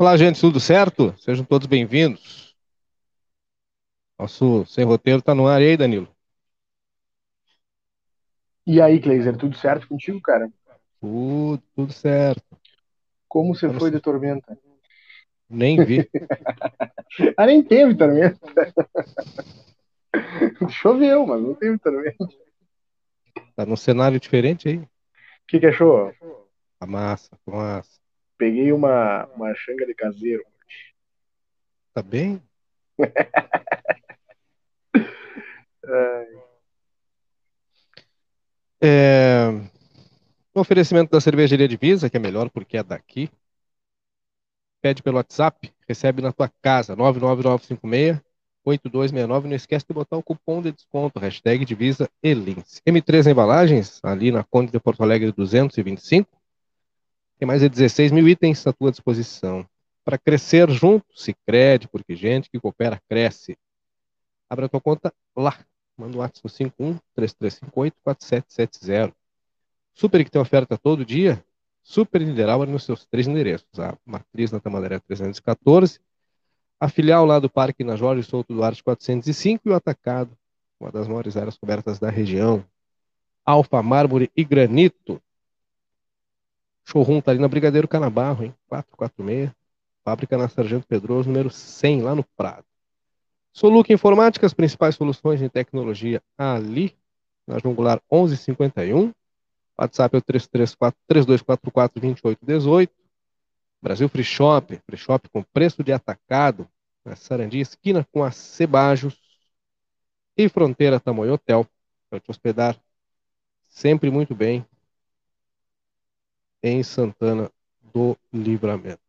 Olá, gente, tudo certo? Sejam todos bem-vindos. Nosso sem roteiro está no ar aí, Danilo. E aí, Kleiser, tudo certo contigo, cara? Tudo, tudo certo. Como você foi de tormenta? Nem vi. ah, nem teve tormenta. Choveu, mas não teve tormenta. Tá num cenário diferente aí. O que, que achou? A massa, a massa. Peguei uma, uma xanga de caseiro. Tá bem? é... O oferecimento da cervejaria Divisa, que é melhor porque é daqui. Pede pelo WhatsApp, recebe na tua casa, 99956 8269. Não esquece de botar o cupom de desconto, hashtag Divisa Elins. M3 Embalagens, ali na Conde de Porto Alegre 225. Tem mais de 16 mil itens à tua disposição. Para crescer junto, se crede, porque gente que coopera cresce. Abra tua conta lá. Manda o WhatsApp 51 3358 4770. Super que tem oferta todo dia. Super Nideral nos seus três endereços. A matriz na Tamandaré 314, a filial lá do Parque na Jorge Souto Duarte 405 e o atacado, uma das maiores áreas cobertas da região. Alfa, mármore e granito. Showroom tá ali na Brigadeiro Canabarro, hein? 446. Fábrica na Sargento Pedroso, número 100, lá no Prado. Soluc Informática, as principais soluções em tecnologia ali, na Jungular 1151. WhatsApp é o 3244-2818. Brasil Free Shop, Free Shop com preço de atacado, na Sarandi, esquina com a Cebajos. E Fronteira Tamoio Hotel, para te hospedar sempre muito bem, em Santana do Livramento.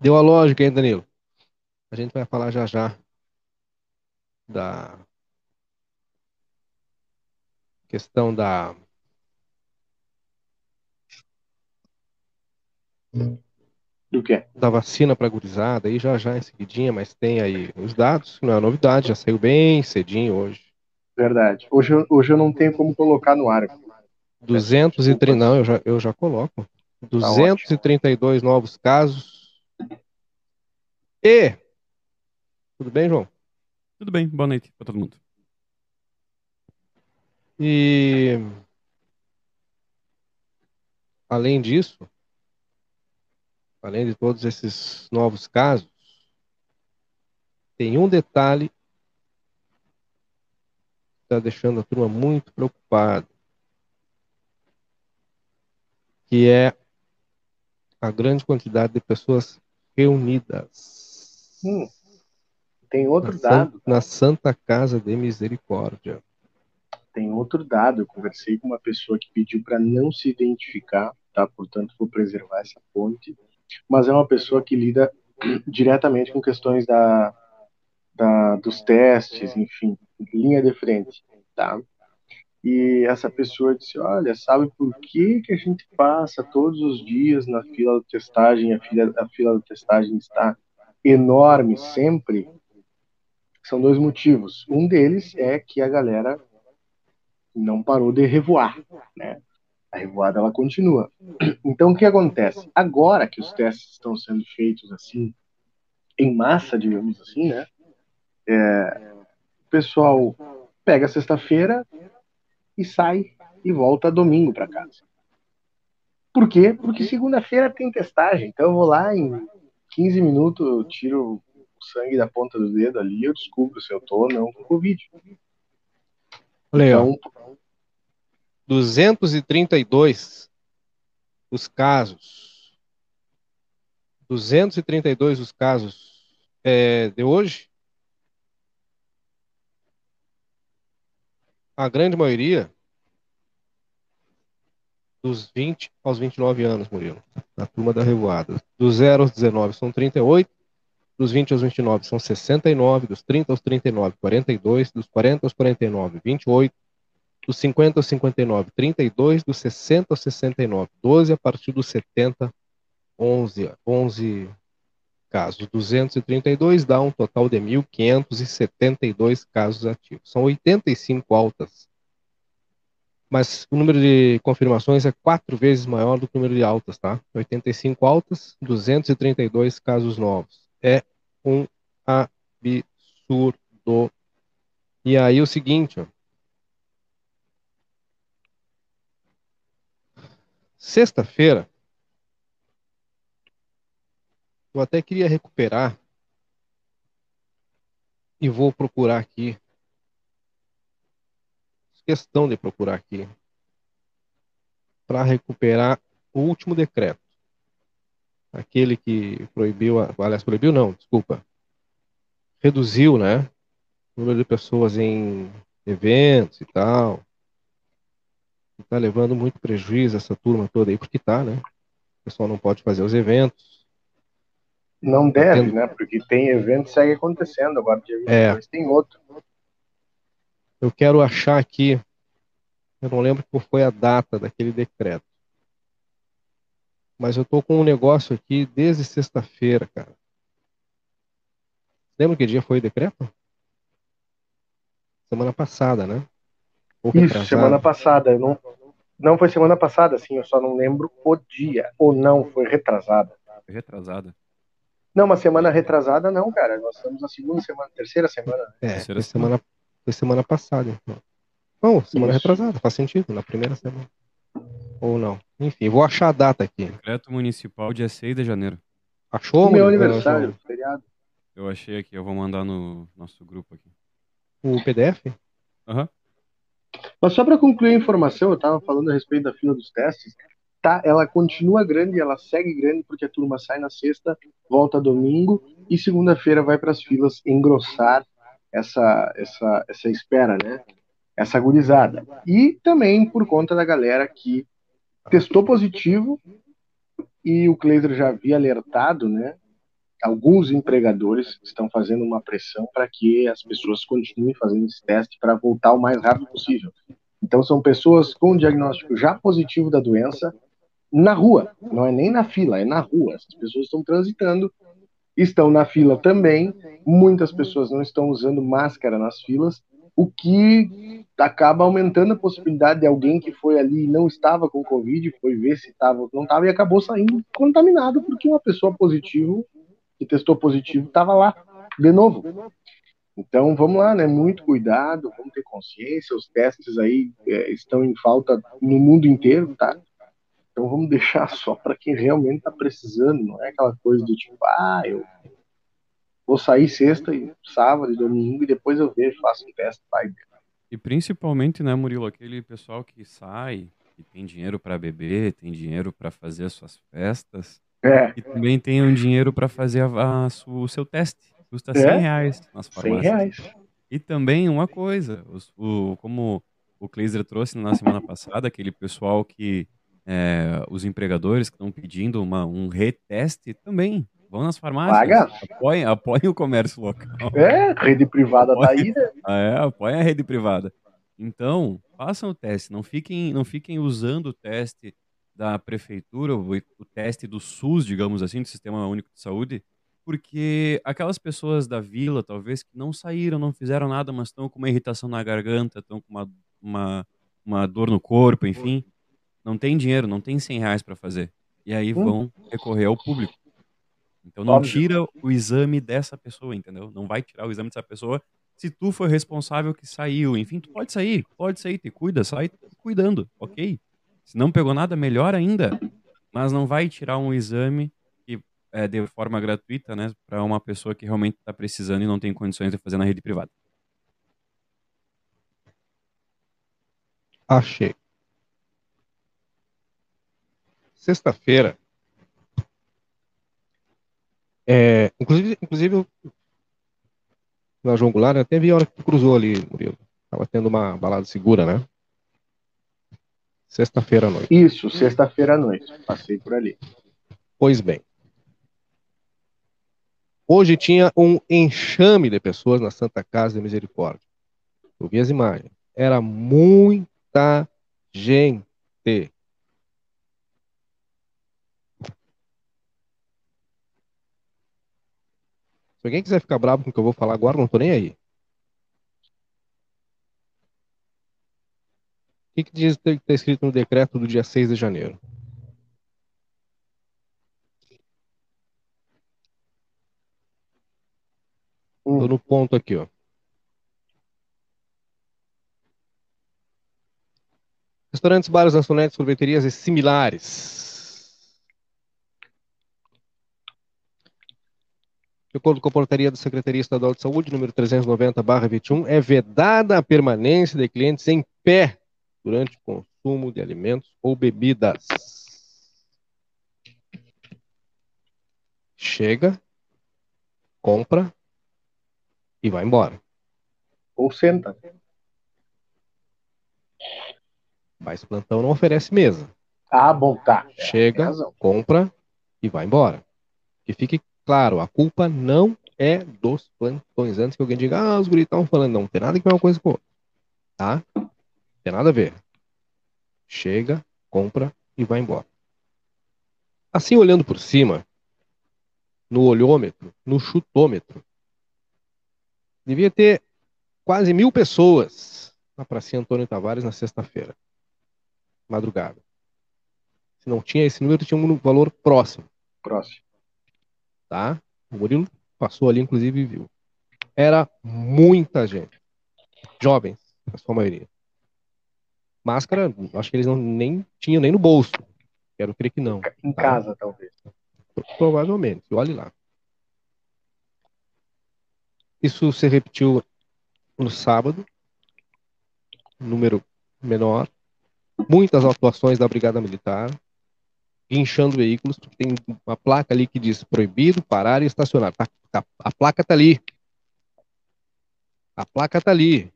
Deu a lógica, hein, Danilo? A gente vai falar já já da questão da do que? Da vacina para gurizada, aí já já em seguidinha, mas tem aí os dados, não é novidade, já saiu bem cedinho hoje. Verdade. Hoje, hoje eu não tenho como colocar no ar. 230, não, eu já, eu já coloco. 232 tá novos casos. E. Tudo bem, João? Tudo bem, boa noite para todo mundo. E. Além disso, além de todos esses novos casos, tem um detalhe que está deixando a turma muito preocupada que é a grande quantidade de pessoas reunidas. Hum, tem outro na dado. Santa, na Santa Casa de Misericórdia. Tem outro dado. Eu conversei com uma pessoa que pediu para não se identificar, tá? Portanto, vou preservar essa fonte. Mas é uma pessoa que lida diretamente com questões da, da dos testes, enfim, linha de frente, tá? E essa pessoa disse, olha, sabe por que, que a gente passa todos os dias na fila de testagem, a fila, a fila de testagem está enorme sempre? São dois motivos. Um deles é que a galera não parou de revoar, né? A revoada ela continua. Então o que acontece? Agora que os testes estão sendo feitos assim em massa, digamos assim, né? É, o pessoal pega sexta-feira, e sai e volta domingo para casa. Por quê? Porque segunda-feira tem testagem. Então eu vou lá em 15 minutos, eu tiro o sangue da ponta do dedo ali, eu descubro se eu tô ou não com Covid. Aí, então, ó. 232 os casos. 232 os casos é, de hoje. A grande maioria dos 20 aos 29 anos, Murilo, na turma da revoada. Dos 0 aos 19 são 38, dos 20 aos 29 são 69, dos 30 aos 39, 42, dos 40 aos 49, 28, dos 50 aos 59, 32, dos 60 aos 69, 12, a partir dos 70, 11, 11 casos. 232 dá um total de 1.572 casos ativos. São 85 altas Mas o número de confirmações é quatro vezes maior do que o número de altas, tá? 85 altas, 232 casos novos. É um absurdo. E aí o seguinte, ó. Sexta-feira, eu até queria recuperar e vou procurar aqui. Questão de procurar aqui para recuperar o último decreto. Aquele que proibiu, aliás, proibiu não, desculpa. Reduziu, né? O número de pessoas em eventos e tal. Está levando muito prejuízo essa turma toda aí, porque tá, né? O pessoal não pode fazer os eventos. Não deve, né? Porque tem evento segue acontecendo. Agora, dia 22 é. tem outro. Eu quero achar aqui. Eu não lembro qual foi a data daquele decreto. Mas eu tô com um negócio aqui desde sexta-feira, cara. Lembra que dia foi o decreto? Semana passada, né? Isso, semana passada. Não, não foi semana passada, sim. Eu só não lembro o dia. Ou não, foi retrasada. Foi retrasada. Não, uma semana retrasada não, cara. Nós estamos na segunda semana, terceira semana. É, terceira foi semana, foi semana passada, então. Não, semana Isso. retrasada, faz sentido, na primeira semana. Ou não. Enfim, vou achar a data aqui. Decreto municipal, dia 6 de janeiro. Achou? Meu aniversário, feriado. Eu achei aqui, eu vou mandar no nosso grupo aqui. O PDF? Aham. Uhum. Mas só para concluir a informação, eu estava falando a respeito da fila dos testes tá, ela continua grande, ela segue grande porque a turma sai na sexta, volta domingo e segunda-feira vai para as filas engrossar essa, essa, essa espera, né? Essa agonizada. E também por conta da galera que testou positivo e o Kleiser já havia alertado, né? Alguns empregadores estão fazendo uma pressão para que as pessoas continuem fazendo esse teste para voltar o mais rápido possível. Então, são pessoas com diagnóstico já positivo da doença na rua, não é nem na fila, é na rua. Essas pessoas estão transitando, estão na fila também. Muitas pessoas não estão usando máscara nas filas, o que acaba aumentando a possibilidade de alguém que foi ali e não estava com Covid, foi ver se estava não estava e acabou saindo contaminado porque uma pessoa positiva, que testou positivo, estava lá de novo. Então vamos lá, né? Muito cuidado, vamos ter consciência. Os testes aí é, estão em falta no mundo inteiro, tá? Então vamos deixar só para quem realmente está precisando, não é aquela coisa do tipo, ah, eu vou sair sexta e sábado e domingo e depois eu vejo, faço um teste, vai. E principalmente, né, Murilo, aquele pessoal que sai, que tem dinheiro para beber, tem dinheiro para fazer as suas festas, é. e também tem um dinheiro para fazer a, a, o seu teste. Custa 100 é. reais nas farmácias. 100 reais. E também uma coisa, os, o, como o Kleiser trouxe na semana passada, aquele pessoal que é, os empregadores que estão pedindo uma, um reteste também vão nas farmácias. Paga. Apoiem, apoiem o comércio local. É, rede privada apoiem, tá aí, né? É, apoiem a rede privada. Então, façam o teste, não fiquem, não fiquem usando o teste da prefeitura, o, o teste do SUS, digamos assim, do Sistema Único de Saúde, porque aquelas pessoas da vila, talvez, que não saíram, não fizeram nada, mas estão com uma irritação na garganta, estão com uma, uma, uma dor no corpo, enfim, não tem dinheiro, não tem 100 reais para fazer. E aí hum. vão recorrer ao público. Então não tira o exame dessa pessoa, entendeu? Não vai tirar o exame dessa pessoa se tu foi responsável que saiu. Enfim, tu pode sair, pode sair, te cuida, sai cuidando, ok? Se não pegou nada, melhor ainda. Mas não vai tirar um exame que é de forma gratuita, né, para uma pessoa que realmente está precisando e não tem condições de fazer na rede privada. Achei sexta-feira, é, inclusive, inclusive na João Goulart, até vi a hora que cruzou ali, Murilo. Tava tendo uma balada segura, né? Sexta-feira à noite. Isso, sexta-feira à noite. Passei por ali. Pois bem. Hoje tinha um enxame de pessoas na Santa Casa de Misericórdia. Eu vi as imagens. Era muita gente. Se alguém quiser ficar bravo com o que eu vou falar agora, não tô nem aí. que, que diz que está escrito no decreto do dia 6 de janeiro? Estou no ponto aqui, ó. Restaurantes, bares, lanchonetes, sorveterias e similares. De acordo com a portaria da Secretaria Estadual de Saúde, número 390-21, é vedada a permanência de clientes em pé durante o consumo de alimentos ou bebidas. Chega, compra e vai embora. Ou senta. Mas plantão não oferece mesa. Ah, bom, tá. Chega, compra e vai embora. Que fique claro, a culpa não é dos plantões. Antes que alguém diga, ah, os guris falando, não, tem nada que ver uma coisa com outra. Tá? Não tem nada a ver. Chega, compra e vai embora. Assim, olhando por cima, no olhômetro, no chutômetro, devia ter quase mil pessoas na Pracinha Antônio Tavares na sexta-feira, madrugada. Se não tinha esse número, tinha um valor próximo Próximo. Tá? O Murilo passou ali, inclusive, e viu. Era muita gente. Jovens, a sua maioria. Máscara, acho que eles não nem tinham nem no bolso. Quero crer que não. Em Tá. casa, talvez. Provavelmente. Olhe lá. Isso se repetiu no sábado. Número menor. Muitas atuações da Brigada Militar. Guinchando veículos. porque Tem uma placa ali que diz proibido parar e estacionar. Tá- tá- a placa tá ali. A placa tá ali.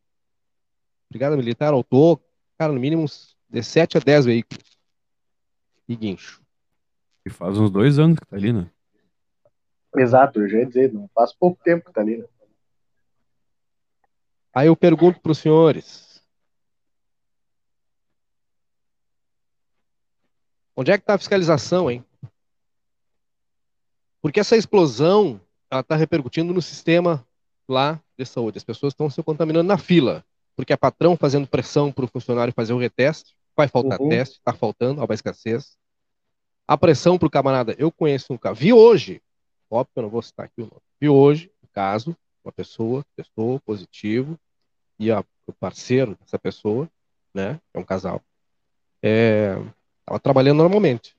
Brigada Militar autou, cara, no mínimo uns de 7 a 10 veículos. E guincho. E faz uns dois anos que tá ali, né? Exato, eu já ia dizer, não faz pouco tempo que tá ali. Né? Aí eu pergunto para os senhores: onde é que está a fiscalização, hein? Porque essa explosão está repercutindo no sistema lá de saúde. As pessoas estão se contaminando na fila, porque é patrão fazendo pressão para o funcionário fazer o reteste. Vai faltar Uhum. teste, está faltando, há uma escassez. A pressão para o camarada. Eu conheço um caso, vi hoje, óbvio que eu não vou citar aqui o nome, vi hoje um caso, uma pessoa testou positivo e a, o parceiro dessa pessoa, né, é um casal, estava trabalhando normalmente.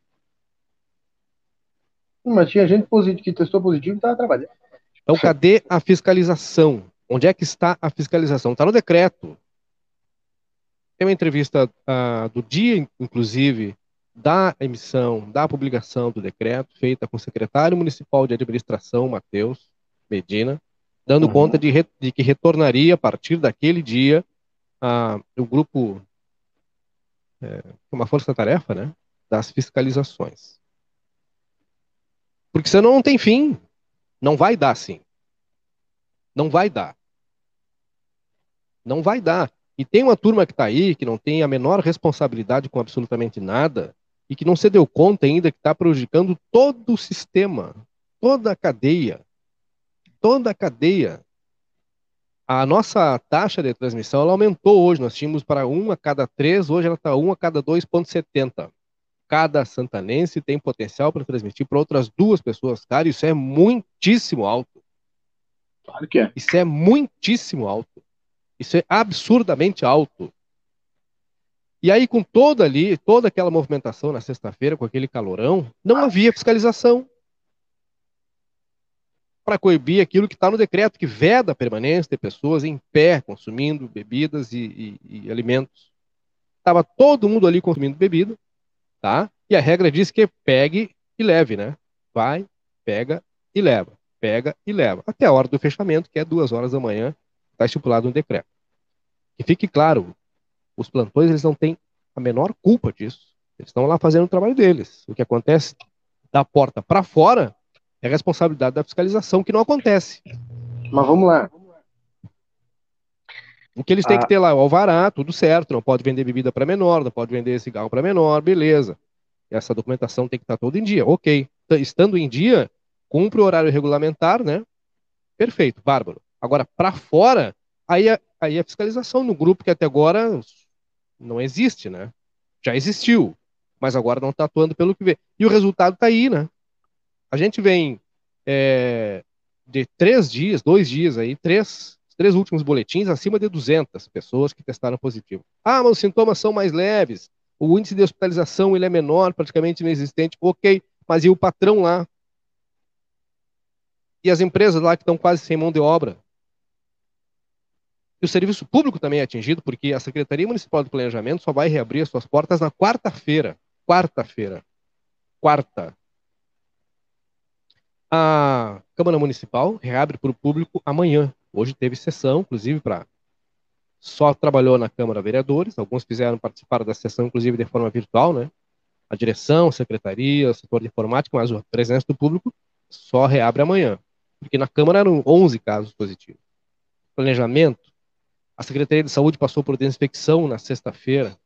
Mas tinha gente positivo, que testou positivo e estava trabalhando. Então, cadê a fiscalização? Onde é que está a fiscalização? Está no decreto. Tem uma entrevista ah, do dia, inclusive, da emissão, da publicação do decreto, feita com o secretário municipal de administração, Matheus Medina, dando Uhum. conta de, re- de que retornaria a partir daquele dia ah, o grupo, é, uma força-tarefa, né, das fiscalizações. Porque senão não tem fim. Não vai dar sim. Não vai dar. Não vai dar. E tem uma turma que está aí que não tem a menor responsabilidade com absolutamente nada e que não se deu conta ainda que está prejudicando todo o sistema, toda a cadeia. Toda a cadeia. A nossa taxa de transmissão ela aumentou hoje. Nós tínhamos para 1 a cada 3, hoje ela está 1 a cada 2,70. Cada santanense tem potencial para transmitir para outras duas pessoas. Cara, isso é muitíssimo alto. Claro que é. Isso é muitíssimo alto. Isso é absurdamente alto. E aí, com toda ali, toda aquela movimentação na sexta-feira, com aquele calorão, não havia fiscalização para coibir aquilo que está no decreto, que veda a permanência de pessoas em pé, consumindo bebidas e, e- e alimentos. Estava todo mundo ali consumindo bebida, tá? E a regra diz que pegue e leve, né? Vai, pega e leva. Pega e leva. Até a hora do fechamento, que é duas horas da manhã, está estipulado no decreto. Que fique claro, os plantões eles não têm a menor culpa disso. Eles estão lá fazendo o trabalho deles. O que acontece da porta para fora é responsabilidade da fiscalização, que não acontece. Mas vamos lá. O que eles têm Ah. que ter lá é o alvará, tudo certo, não pode vender bebida para menor, não pode vender cigarro para menor, beleza. Essa documentação tem que estar toda em dia, ok. Estando em dia, cumpre o horário regulamentar, né? Perfeito, bárbaro. Agora, para fora, aí a, aí a fiscalização no grupo que até agora, não existe, né? Já existiu, mas agora não está atuando pelo que vê. E o resultado está aí, né? A gente vem é, de três dias, dois dias aí, três, três últimos boletins, acima de 200 pessoas que testaram positivo. Ah, mas os sintomas são mais leves, o índice de hospitalização ele é menor, praticamente inexistente. Ok, mas e o patrão lá? E as empresas lá que estão quase sem mão de obra? E o serviço público também é atingido, porque a Secretaria Municipal de Planejamento só vai reabrir as suas portas na quarta-feira. Quarta-feira. Quarta. A Câmara Municipal reabre para o público amanhã. Hoje teve sessão, inclusive, para. Só trabalhou na Câmara Vereadores, alguns fizeram participar da sessão, inclusive, de forma virtual, né? A direção, a secretaria, o setor de informática, mas a presença do público só reabre amanhã. Porque na Câmara eram 11 casos positivos. Planejamento, a Secretaria de Saúde passou por desinfecção na sexta-feira.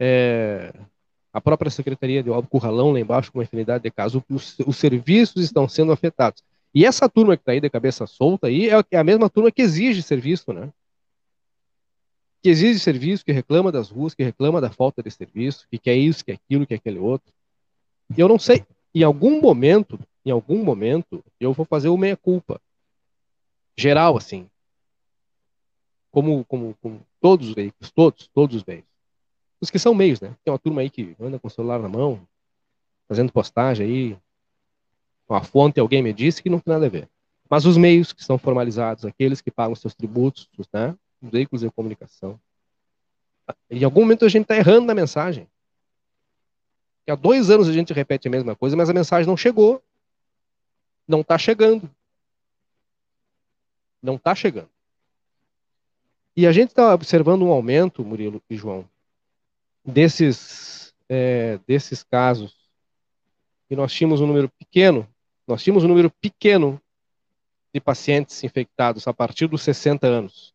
É, a própria Secretaria de Obra Curralão, lá embaixo, com uma infinidade de casos, os, os serviços estão sendo afetados. E essa turma que está aí de cabeça solta aí é, é a mesma turma que exige serviço, né? Que exige serviço, que reclama das ruas, que reclama da falta de serviço, que quer isso, que aquilo, que aquele outro. E eu não sei, em algum momento, em algum momento, eu vou fazer o meia-culpa. Geral, assim como, como, como todos os veículos, todos, todos os veículos. Os que são meios, né? Tem uma turma aí que anda com o celular na mão, fazendo postagem aí, com a fonte, alguém me disse que não tem nada a ver. Mas os meios que são formalizados, aqueles que pagam seus tributos, né? Os veículos de comunicação. Em algum momento a gente está errando na mensagem. E há dois anos a gente repete a mesma coisa, mas a mensagem não chegou. Não está chegando. Não está chegando. E a gente está observando um aumento, Murilo e João, desses, é, desses casos. E nós tínhamos um número pequeno, nós tínhamos um número pequeno de pacientes infectados a partir dos 60 anos.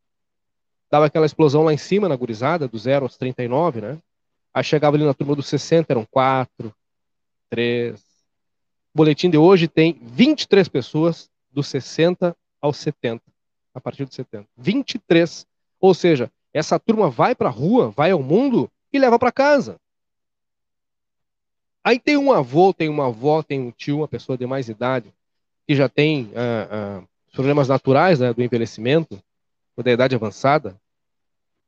Dava aquela explosão lá em cima, na gurizada, do 0 aos 39, né? Aí chegava ali na turma dos 60, eram 4, 3. O boletim de hoje tem 23 pessoas dos 60 aos 70, a partir dos 70. 23 ou seja, essa turma vai para a rua, vai ao mundo e leva para casa. Aí tem um avô, tem uma avó, tem um tio, uma pessoa de mais idade, que já tem ah, ah, problemas naturais né, do envelhecimento, ou da idade avançada.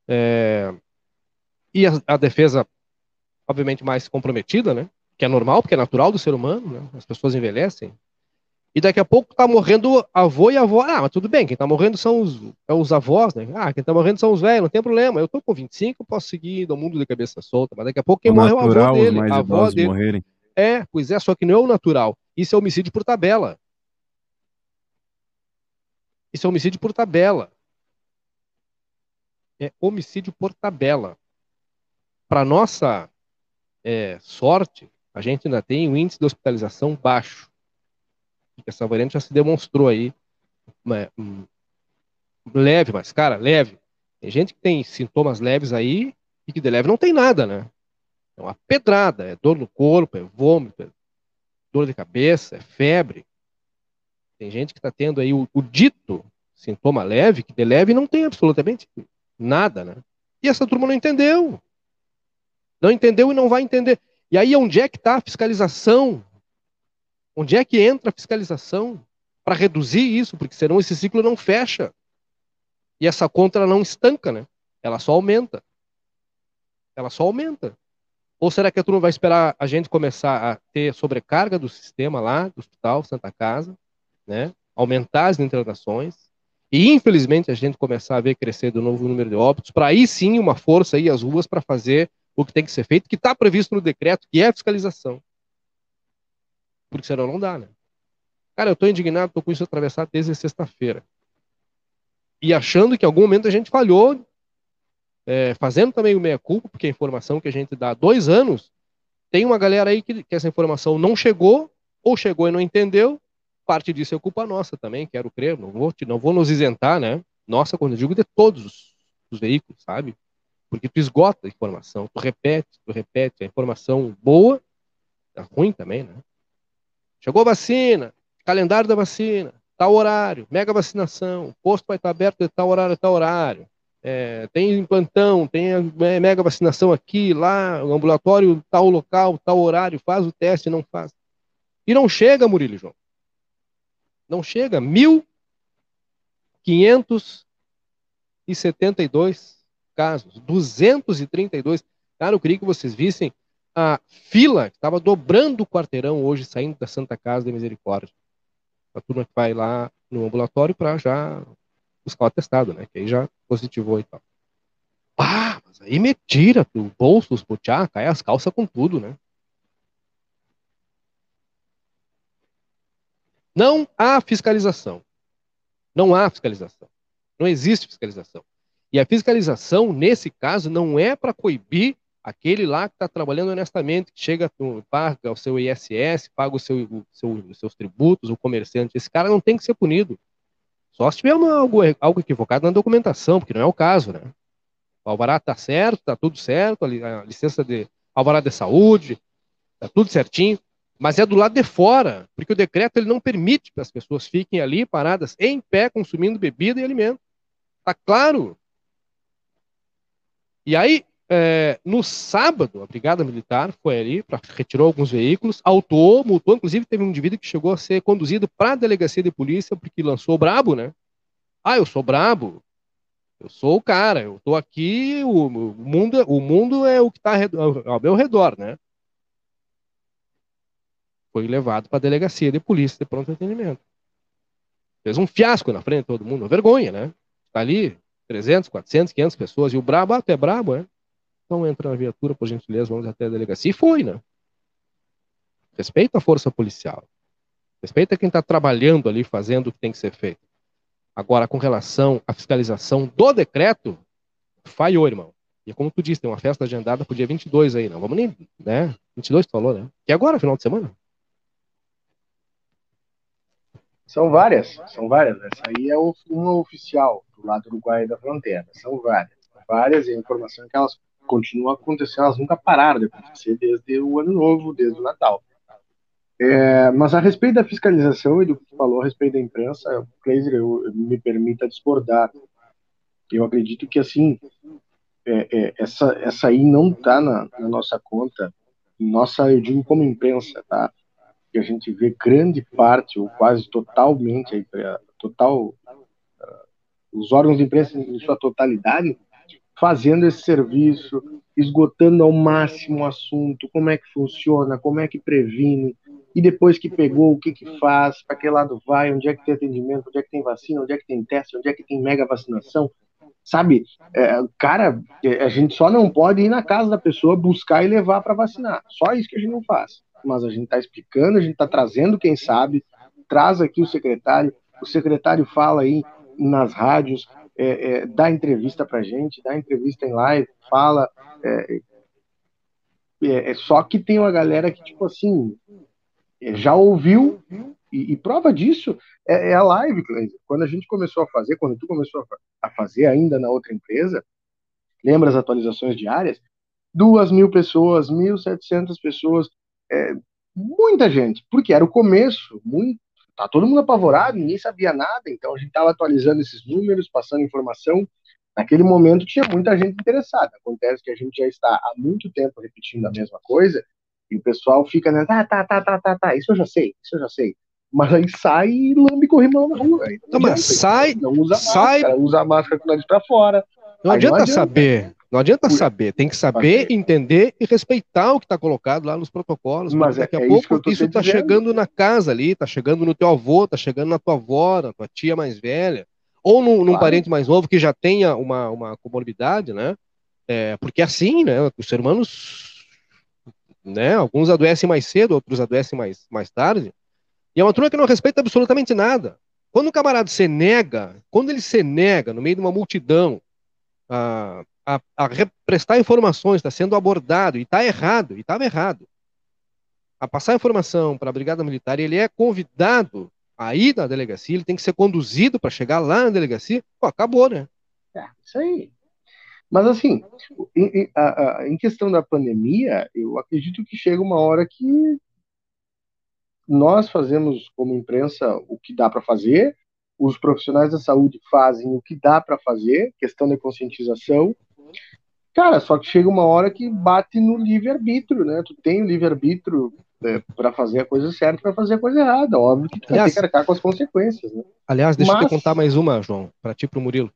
É, e a, a, defesa, obviamente, mais comprometida, né? Que é normal, porque é natural do ser humano, né? As pessoas envelhecem, e daqui a pouco tá morrendo avô e avó. Ah, mas tudo bem, quem tá morrendo são os, é os avós, né? Ah, quem tá morrendo são os velhos, não tem problema. Eu tô com 25, eu posso seguir do mundo de cabeça solta, mas daqui a pouco quem o morre é o avô dele. Mais a avó dele. Morrerem. É, pois é, só que não é o natural. Isso é homicídio por tabela. Isso é homicídio por tabela. É homicídio por tabela. Para nossa é, sorte, a gente ainda tem um índice de hospitalização baixo essa variante já se demonstrou aí né, leve, mas, cara, leve. Tem gente que tem sintomas leves aí e que de leve não tem nada, né? É uma pedrada, é dor no corpo, é vômito, é dor de cabeça, é febre. Tem gente que está tendo aí o, o, dito sintoma leve, que de leve não tem absolutamente nada, né? E essa turma não entendeu. Não entendeu e não vai entender. E aí onde é que está a fiscalização Onde é que entra a fiscalização para reduzir isso? Porque senão esse ciclo não fecha. E essa conta não estanca, né? Ela só aumenta. Ela só aumenta. Ou será que a turma vai esperar a gente começar a ter sobrecarga do sistema lá, do hospital Santa Casa, né? Aumentar as internações e infelizmente a gente começar a ver crescer do novo número de óbitos, para aí sim uma força aí às ruas para fazer o que tem que ser feito, que está previsto no decreto, que é a fiscalização. Porque senão não dá, né? Cara, eu tô indignado, tô com isso atravessado desde sexta-feira. E achando que em algum momento a gente falhou, é, fazendo também o meia-culpa, porque a informação que a gente dá há dois anos, tem uma galera aí que, que essa informação não chegou, ou chegou e não entendeu, parte disso é culpa nossa também, quero crer, não vou, não vou nos isentar, né? Nossa, quando eu digo de todos os, os veículos, sabe? Porque tu esgota a informação, tu repete, tu repete, a informação boa, é ruim também, né? Chegou a vacina, calendário da vacina, tal horário, mega vacinação, o posto vai estar aberto de tal horário, tal horário. é, tem plantão, tem é, mega vacinação aqui, lá, ambulatório, tal local, tal horário, faz o teste, não faz. E não chega, Murilo João. Não chega. 1.572 casos. 232. Cara, eu queria que vocês vissem a fila que estava dobrando o quarteirão hoje, saindo da Santa Casa da Misericórdia. A turma que vai lá no ambulatório para já buscar o atestado, né? Que aí já positivou e tal. Ah, mas aí me tira do bolso os butiá, cai as calças com tudo, né? Não há fiscalização. Não há fiscalização. Não existe fiscalização. E a fiscalização, nesse caso, não é para coibir aquele lá que está trabalhando honestamente, que chega, paga o seu ISS, paga o seu, o seu, os seus tributos, o comerciante. Esse cara não tem que ser punido. Só se tiver uma, algo, algo equivocado na documentação, porque não é o caso, né? O alvará está certo, está tudo certo, a, licença de alvará de saúde, está tudo certinho, mas é do lado de fora, porque o decreto ele não permite que as pessoas fiquem ali paradas em pé consumindo bebida e alimento. Está claro? E aí, é, no sábado, a Brigada Militar foi ali, pra, retirou alguns veículos, autuou, multou, inclusive teve um indivíduo que chegou a ser conduzido para a delegacia de polícia porque lançou brabo, né? Ah, eu sou brabo, eu sou o cara, eu tô aqui, o, o mundo, o mundo é o que está ao meu redor, né? Foi levado para a delegacia de polícia de pronto atendimento. Fez um fiasco na frente de todo mundo, uma vergonha, né? Está ali 300, 400, 500 pessoas e o brabo, até brabo, é? Então entra na viatura, por gentileza, vamos até a delegacia. E foi, né? Respeita a força policial. Respeita quem está trabalhando ali, fazendo o que tem que ser feito. Agora, com relação à fiscalização do decreto, falhou, irmão. E como tu disse, tem uma festa agendada pro dia 22 aí, não vamos nem, né? 22 tu falou, né? Que é agora, final de semana? São várias, são várias. Essa aí é uma oficial do lado uruguaio da fronteira. São várias. Várias, e a informação é que elas continuam acontecendo, elas nunca pararam de acontecer desde o ano novo, desde o Natal. É, mas a respeito da fiscalização e do que falou a respeito da imprensa, Kleiser, eu, eu, me permita discordar. Eu acredito que, assim, é, é, essa, essa aí não está na, na, nossa conta, nossa, eu digo como imprensa, tá? Que a gente vê grande parte, ou quase totalmente, total, uh, os órgãos de imprensa em sua totalidade, fazendo esse serviço, esgotando ao máximo o assunto, como é que funciona, como é que previne, e depois que pegou, o que que faz, para que lado vai, onde é que tem atendimento, onde é que tem vacina, onde é que tem teste, onde é que tem mega vacinação, sabe? É, cara, é, a gente só não pode ir na casa da pessoa buscar e levar para vacinar, só isso que a gente não faz. Mas a gente está explicando, a gente está trazendo quem sabe, traz aqui o secretário, o secretário fala aí nas rádios, é, é, dá entrevista para gente, dá entrevista em live, fala. É, é, é, só que tem uma galera que, tipo assim, é, já ouviu, e, e prova disso é, a live, Quando a gente começou a fazer, quando tu começou a fazer ainda na outra empresa, lembra as atualizações diárias? Duas mil pessoas, mil setecentas pessoas, muita gente, porque era o começo, muito, tá todo mundo apavorado, ninguém sabia nada, então a gente estava atualizando esses números, passando informação. Naquele momento tinha muita gente interessada. Acontece que a gente já está há muito tempo repetindo a mesma coisa e o pessoal fica, né, tá, tá, tá, tá, tá, tá, isso eu já sei, isso eu já sei. Mas aí sai e lambe corrimão na rua. Não, não mas sai, não usa sai, máscara, usa a máscara com o nariz pra fora. Não adianta, não adianta saber, não adianta saber, tem que saber, entender e respeitar o que está colocado lá nos protocolos. Mas daqui é, a é pouco isso está chegando na casa ali, está chegando no teu avô, está chegando na tua avó, na tua tia mais velha, ou num, num parente mais novo que já tenha uma, uma comorbidade, né? É, porque é assim, né? Os seres humanos, né? Alguns adoecem mais cedo, outros adoecem mais, mais tarde. E é uma turma que não respeita absolutamente nada. Quando o camarada se nega, quando ele se nega no meio de uma multidão, a, a, a prestar informações, está sendo abordado e está errado, e estava errado. A passar informação para a Brigada Militar, ele é convidado a ir na delegacia, ele tem que ser conduzido para chegar lá na delegacia, pô, acabou, né? É, isso aí. Mas assim, em, em questão da pandemia, eu acredito que chega uma hora que nós fazemos como imprensa o que dá para fazer, os profissionais da saúde fazem o que dá para fazer, questão de conscientização. Cara, só que chega uma hora que bate no livre-arbítrio, né? Tu tem o livre-arbítrio é, para fazer a coisa certa para fazer a coisa errada. Óbvio que tu aliás, vai ter que arcar com as consequências, né? Aliás, deixa Mas... eu te contar mais uma, João, para ti pro Murilo.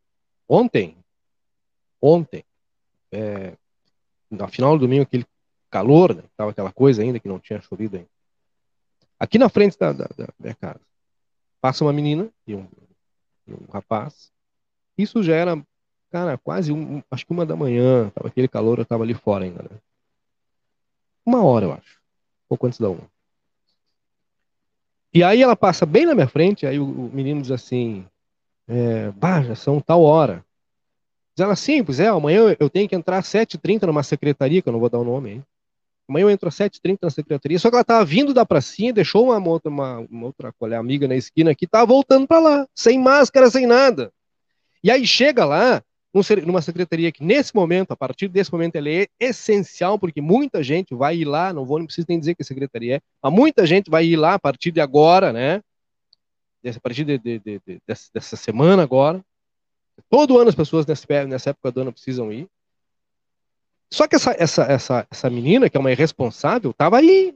Ontem, ontem, é, no final do domingo, aquele calor, né? Tava aquela coisa ainda que não tinha chovido ainda. Aqui na frente da, da, da minha casa, passa uma menina e um, e um rapaz. Isso já era, cara, quase um, acho que uma da manhã, tava aquele calor, eu tava ali fora ainda, né? Uma hora, eu acho. Pouco antes da uma. E aí ela passa bem na minha frente, aí o, o menino diz assim, é, já são tal hora. Diz ela, sim, pois é, amanhã eu tenho que entrar às 7h30 numa secretaria, que eu não vou dar o nome aí. Amanhã eu entro às 7h30 na secretaria. Só que ela tava vindo da pracinha, deixou uma, outra, uma, uma outra colher amiga na esquina aqui, tava voltando para lá, sem máscara, sem nada. E aí chega lá, numa secretaria que nesse momento, a partir desse momento, ela é essencial, porque muita gente vai ir lá, não vou, não preciso nem dizer que a secretaria é, mas muita gente vai ir lá a partir de agora, né? A partir de, de, de, dessa, dessa semana agora. Todo ano as pessoas nessa, nessa época do ano precisam ir. Só que essa, essa, essa, essa menina, que é uma irresponsável, estava aí.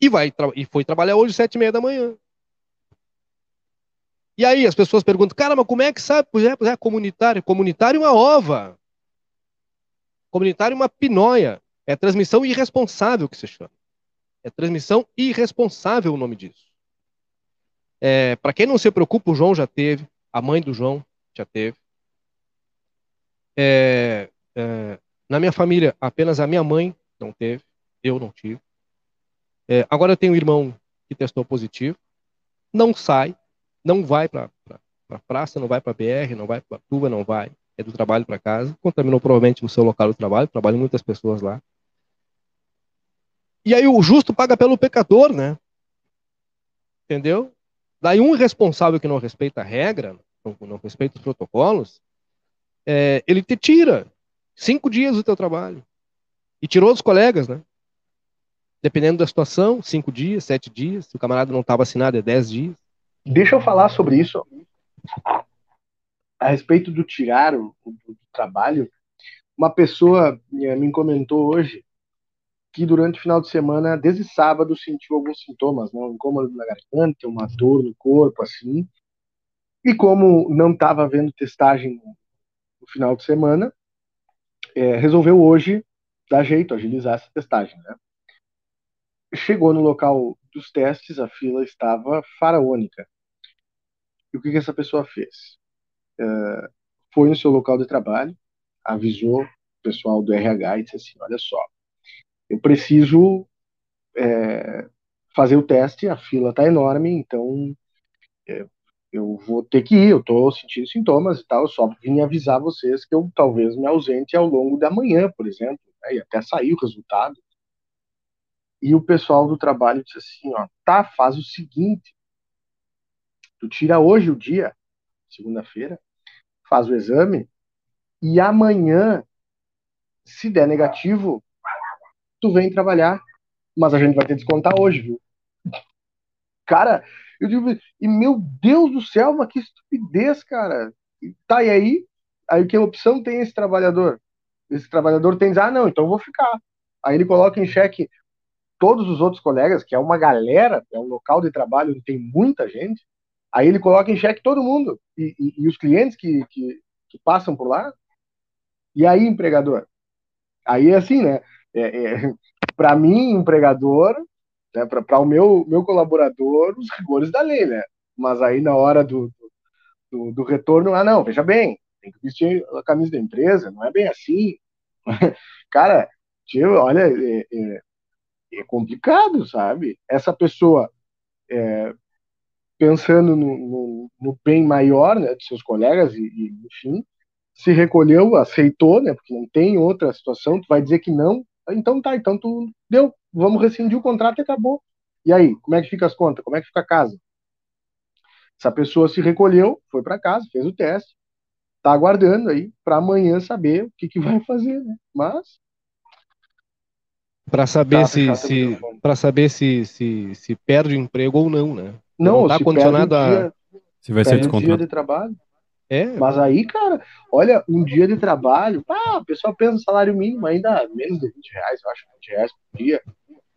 E, vai, e foi trabalhar hoje sete e meia da manhã. E aí as pessoas perguntam, cara, mas como é que sabe? Pois é, pois é, comunitário. Comunitário é uma ova. Comunitário é uma pinóia. É transmissão irresponsável que se chama. É transmissão irresponsável o nome disso. É, Para quem não se preocupa, o João já teve, a mãe do João já teve. É, é, na minha família, apenas a minha mãe não teve, eu não tive. É, agora eu tenho um irmão que testou positivo, não sai, não vai para pra praça, não vai para BR, não vai para Tuba, não vai, é do trabalho para casa, contaminou provavelmente no seu local de trabalho, trabalham muitas pessoas lá. E aí o justo paga pelo pecador, né? Entendeu? Daí um responsável que não respeita a regra, não, não respeita os protocolos, é, ele te tira Cinco dias do teu trabalho. E tirou dos colegas, né? Dependendo da situação, cinco dias, sete dias. Se o camarada não está vacinado, é dez dias. Deixa eu falar sobre isso. A respeito do tirar o, do trabalho, uma pessoa eh, me comentou hoje que durante o final de semana, desde sábado, sentiu alguns sintomas, né? um incômodo na garganta, uma dor no corpo, assim. E como não estava havendo testagem no final de semana, é, resolveu hoje dar jeito, agilizar essa testagem. Né? Chegou no local dos testes, a fila estava faraônica. E o que, que essa pessoa fez? É, foi no seu local de trabalho, avisou o pessoal do RH e disse assim: olha só, eu preciso é, fazer o teste, a fila está enorme, então é, eu vou ter que ir, eu estou sentindo sintomas e tal, eu só vim avisar vocês que eu talvez me ausente ao longo da manhã, por exemplo, né, e até sair o resultado. E o pessoal do trabalho disse assim, ó, tá, faz o seguinte, tu tira hoje o dia, segunda-feira, faz o exame, e amanhã, se der negativo, tu vem trabalhar, mas a gente vai ter que descontar hoje, viu? Cara, eu digo, e meu Deus do céu, mas que estupidez, cara. Tá, e aí? Aí que opção tem esse trabalhador? Esse trabalhador tem, ah, não, então vou ficar. Aí ele coloca em xeque todos os outros colegas, que é uma galera, é um local de trabalho onde tem muita gente. Aí ele coloca em xeque todo mundo. E, e, e os clientes que, que, que, passam por lá. E aí, empregador? Aí é assim, né? É, é, para mim, empregador, né, para o meu, meu colaborador os rigores da lei, né? Mas aí na hora do, do, do, retorno, ah, não, veja bem, tem que vestir a camisa da empresa, não é bem assim. Cara, tio, olha, é, é, complicado, sabe? Essa pessoa, é, pensando no, no, no, bem maior né, de seus colegas, e, e, enfim, se recolheu, aceitou, né? Porque não tem outra situação, tu vai dizer que não, então tá, então tu deu, vamos rescindir o contrato e acabou. E aí, como é que fica as contas? Como é que fica a casa? Essa pessoa se recolheu, foi para casa, fez o teste, tá aguardando aí para amanhã saber o que, que vai fazer, né? Mas para saber se, se para saber se, se, se perde o emprego ou não, né? Não, não tá condicionado a Se vai ser Pede um dia descontado. de trabalho. É, Mas aí, cara, olha, um dia de trabalho, pá, o pessoal pensa no salário mínimo ainda menos de 20 reais, eu acho, 20 reais por dia.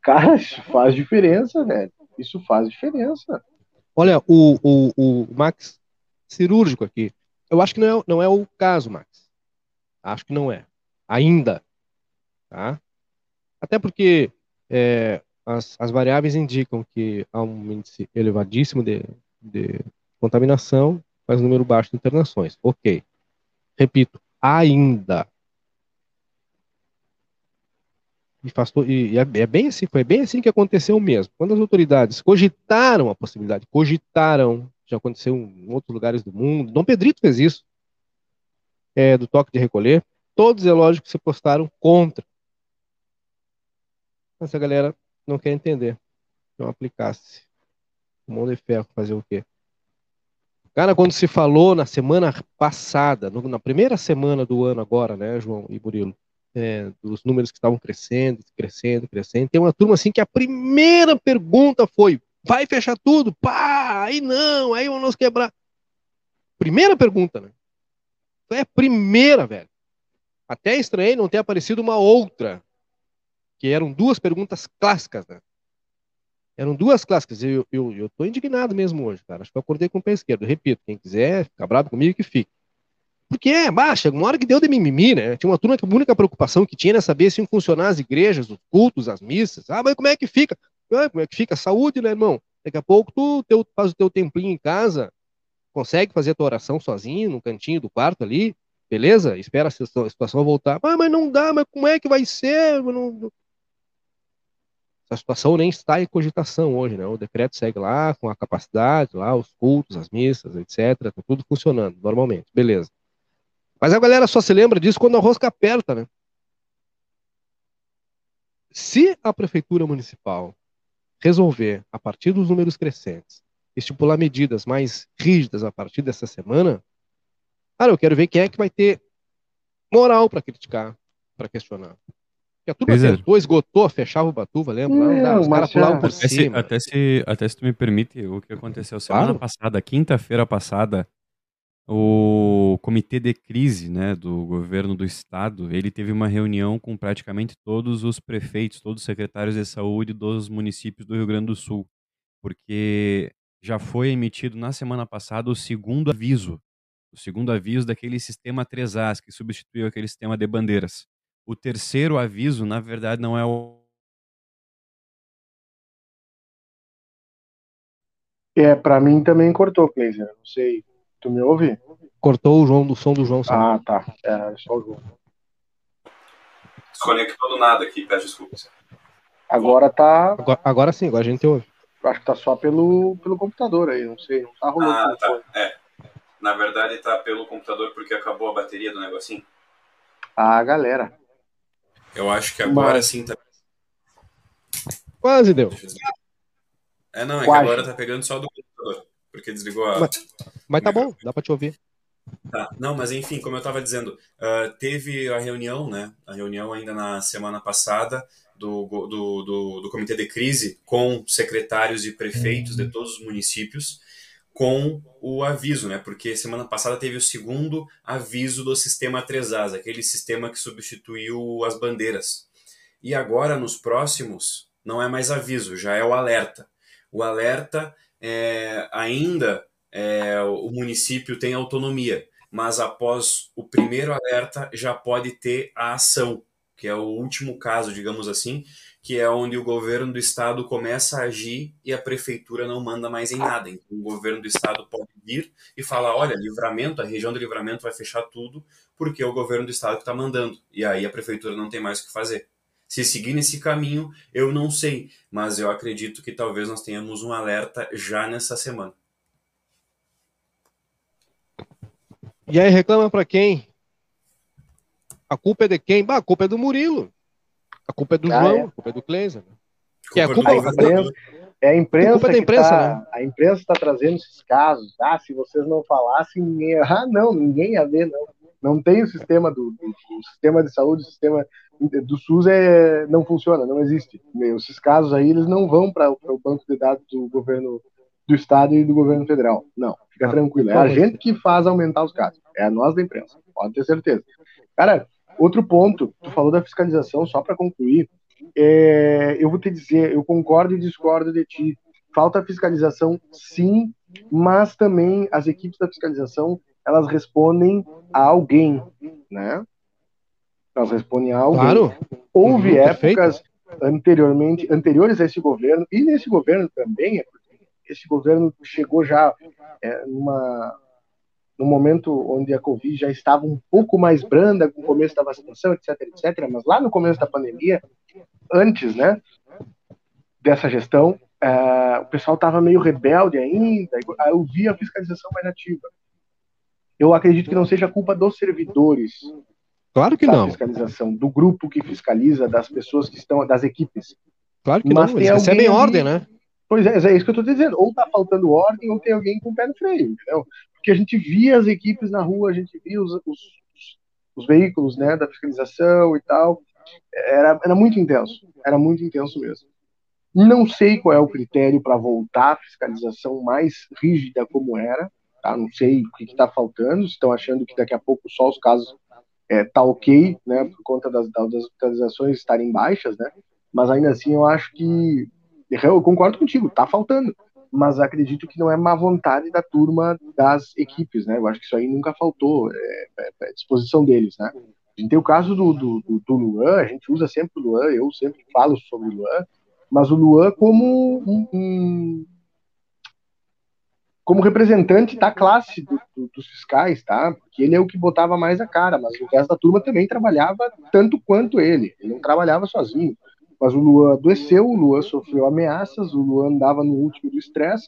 Cara, isso faz diferença, velho. Isso faz diferença. olha, o, o, o Max cirúrgico aqui. Eu acho que não é, não é o caso, Max. Acho que não é. Ainda. Tá? Até porque é, as, as variáveis indicam que há um índice elevadíssimo de, de contaminação, mas um número baixo de internações. Ok. Repito, ainda. E, faz e- e é, é bem assim, foi bem assim que aconteceu mesmo. Quando as autoridades cogitaram a possibilidade, cogitaram, já aconteceu em outros lugares do mundo, Dom Pedrito fez isso, é, do toque de recolher, todos, é lógico, se postaram contra. Mas a galera não quer entender. Não aplicasse. O mão de ferro fazer o quê? Cara, quando se falou na semana passada, no- na primeira semana do ano agora, né, João e Murilo, é, dos números que estavam crescendo, crescendo, crescendo, tem uma turma assim que a primeira pergunta foi: vai fechar tudo? Pá, aí não, aí vamos nos quebrar. Primeira pergunta, né? Foi a primeira, velho. Até estranhei não ter aparecido uma outra, que eram duas perguntas clássicas, né? Eram duas clássicas. Eu, eu, eu tô indignado mesmo hoje, cara. Acho que eu acordei com o pé esquerdo. Repito, quem quiser ficar bravo comigo, que fique. Porque é, baixa, uma hora que deu de mimimi, né? Tinha uma turma que a única preocupação que tinha era saber se iam funcionar as igrejas, os cultos, as missas. Ah, mas como é que fica? Ah, como é que fica? Saúde, né, irmão? Daqui a pouco tu teu, faz o teu templinho em casa, consegue fazer a tua oração sozinho, no cantinho do quarto ali, beleza? Espera a situa- a situação voltar. Ah, mas não dá, mas como é que vai ser? Não- não- Essa situação nem está em cogitação hoje, né? O decreto segue lá com a capacidade, lá, os cultos, as missas, etc. Tá tudo funcionando normalmente, beleza. Mas a galera só se lembra disso quando a rosca aperta, né? Se a prefeitura municipal resolver, a partir dos números crescentes, estipular medidas mais rígidas a partir dessa semana, cara, eu quero ver quem é que vai ter moral para criticar, para questionar. Porque a turma Pois é. tentou, esgotou, fechava o Batuva, lembra? Não, Não, os mas caras pulavam por Até se, cima. até, se, até se tu me permite, o que aconteceu semana Claro. passada, quinta-feira passada, o comitê de crise né, do governo do estado, ele teve uma reunião com praticamente todos os prefeitos, todos os secretários de saúde dos municípios do Rio Grande do Sul, porque já foi emitido na semana passada o segundo aviso, o segundo aviso daquele sistema 3As, que substituiu aquele sistema de bandeiras. O terceiro aviso, na verdade, não é o É, pra mim também cortou, Cleiser. Não sei. Tu me ouve? Cortou o João do som do João. sabe? Ah, tá. É só o João. Desconectou do nada aqui, peço desculpas. Agora tá. Agora, agora sim, agora a gente ouve. Acho que tá só pelo, pelo computador aí, não sei. Não tá rolando. Ah, tá. É. Na verdade tá pelo computador porque acabou a bateria do negocinho. Ah, galera. Eu acho que agora Mas- sim tá. Quase deu. É, não, é Quase. que agora tá pegando só do computador. Porque desligou a. Mas- Mas tá bom, dá pra te ouvir. Tá, não, mas enfim, como eu estava dizendo, ah, teve a reunião, né? A reunião ainda na semana passada do, do, do, do comitê de crise com secretários e prefeitos de todos os municípios com o aviso, né? Porque semana passada teve o segundo aviso do sistema 3As, aquele sistema que substituiu as bandeiras. E agora, nos próximos, não é mais aviso, já é o alerta. O alerta é, ainda é, o município tem autonomia, mas após o primeiro alerta já pode ter a ação, que é o último caso, digamos assim, que é onde o governo do estado começa a agir e a prefeitura não manda mais em nada. Então, o governo do estado pode vir e falar: olha, livramento, a região do livramento vai fechar tudo, porque é o governo do estado que está mandando. E aí a prefeitura não tem mais o que fazer. Se seguir nesse caminho, eu não sei, mas eu acredito que talvez nós tenhamos um alerta já nessa semana. E aí reclama pra quem? A culpa é de quem? Bah, a culpa é do Murilo. A culpa é do Ah, João, é. a culpa é do Cleiser. Que é a Culpa culpa- do a governador. É a imprensa, culpa da que imprensa, tá, né? A imprensa está trazendo esses casos. Ah, se vocês não falassem, ninguém. Ah, não, ninguém ia ver, não. Não tem o sistema do, do- o sistema de saúde, o sistema do SUS é, não funciona, não existe. Esses casos aí eles não vão para o banco de dados do governo do Estado e do governo federal. Não, fica ah, tranquilo. É a gente que faz aumentar os casos. É a nós da imprensa, pode ter certeza. Cara, outro ponto, tu falou da fiscalização, só para concluir, é, eu vou te dizer, eu concordo e discordo de ti. Falta fiscalização, sim, mas também as equipes da fiscalização elas respondem a alguém, né? Elas respondem a alguém. Claro. Houve uhum, épocas perfeito. anteriormente, anteriores a esse governo e nesse governo também, é esse governo chegou já é, numa no momento onde a Covid já estava um pouco mais branda com o começo da vacinação, etc, etc, mas lá no começo da pandemia, antes, né, dessa gestão, uh, o pessoal estava meio rebelde ainda, eu vi a fiscalização mais ativa. Eu acredito que não seja culpa dos servidores. Claro que não. fiscalização, do grupo que fiscaliza, das pessoas que estão, das equipes. Claro que Mas não, eles recebem ordem, né? Pois é, é isso que eu estou dizendo. Ou está faltando ordem, ou tem alguém com o pé no freio, entendeu? Porque a gente via as equipes na rua, a gente via os, os, os veículos né, da fiscalização e tal. Era, era muito intenso. Era muito intenso mesmo. Não sei qual é o critério para voltar à fiscalização mais rígida como era. Tá? Não sei o que está faltando. Estão achando que daqui a pouco só os casos é, tá ok, né, por conta das, das hospitalizações estarem baixas, né? Mas ainda assim eu acho que eu concordo contigo, tá faltando. Mas acredito que não é má vontade da turma das equipes, né? Eu acho que isso aí nunca faltou, é, é, é disposição deles, né? A gente tem o caso do, do, do, Luan, a gente usa sempre o Luan, eu sempre falo sobre o Luan, mas o Luan como um, um como representante da classe do, do, dos fiscais, tá? Porque ele é o que botava mais a cara, mas o resto da turma também trabalhava tanto quanto ele. Ele não trabalhava sozinho. Mas o Luan adoeceu, o Luan sofreu ameaças, o Luan andava no último do estresse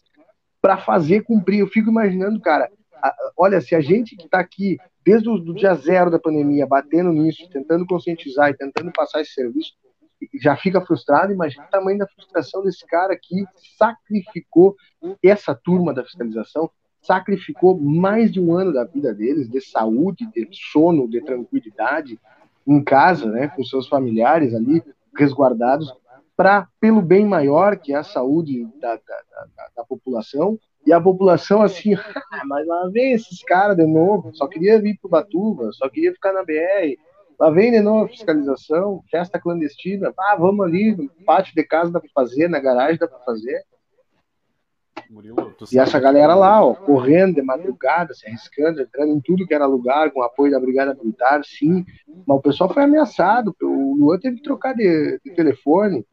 para fazer cumprir. Eu fico imaginando, cara, a, olha, se a gente que está aqui desde o dia zero da pandemia, batendo nisso, tentando conscientizar e tentando passar esse serviço, já fica frustrado, imagina o tamanho da frustração desse cara que sacrificou essa turma da fiscalização, sacrificou mais de um ano da vida deles, de saúde, de sono, de tranquilidade, em casa, né, com seus familiares ali, resguardados, para pelo bem maior, que é a saúde da, da, da, da população, e a população assim, ah, mas lá vem esses caras de novo, só queria vir pro Batuva, só queria ficar na BR, Lá vem de novo a fiscalização, festa clandestina. Ah, vamos ali, no pátio de casa dá para fazer, na garagem dá para fazer. Murilo, e essa galera lá, ó, correndo de madrugada, se arriscando, entrando em tudo que era lugar, com apoio da Brigada Militar, sim. Mas o pessoal foi ameaçado. O Luan teve que trocar de, de telefone,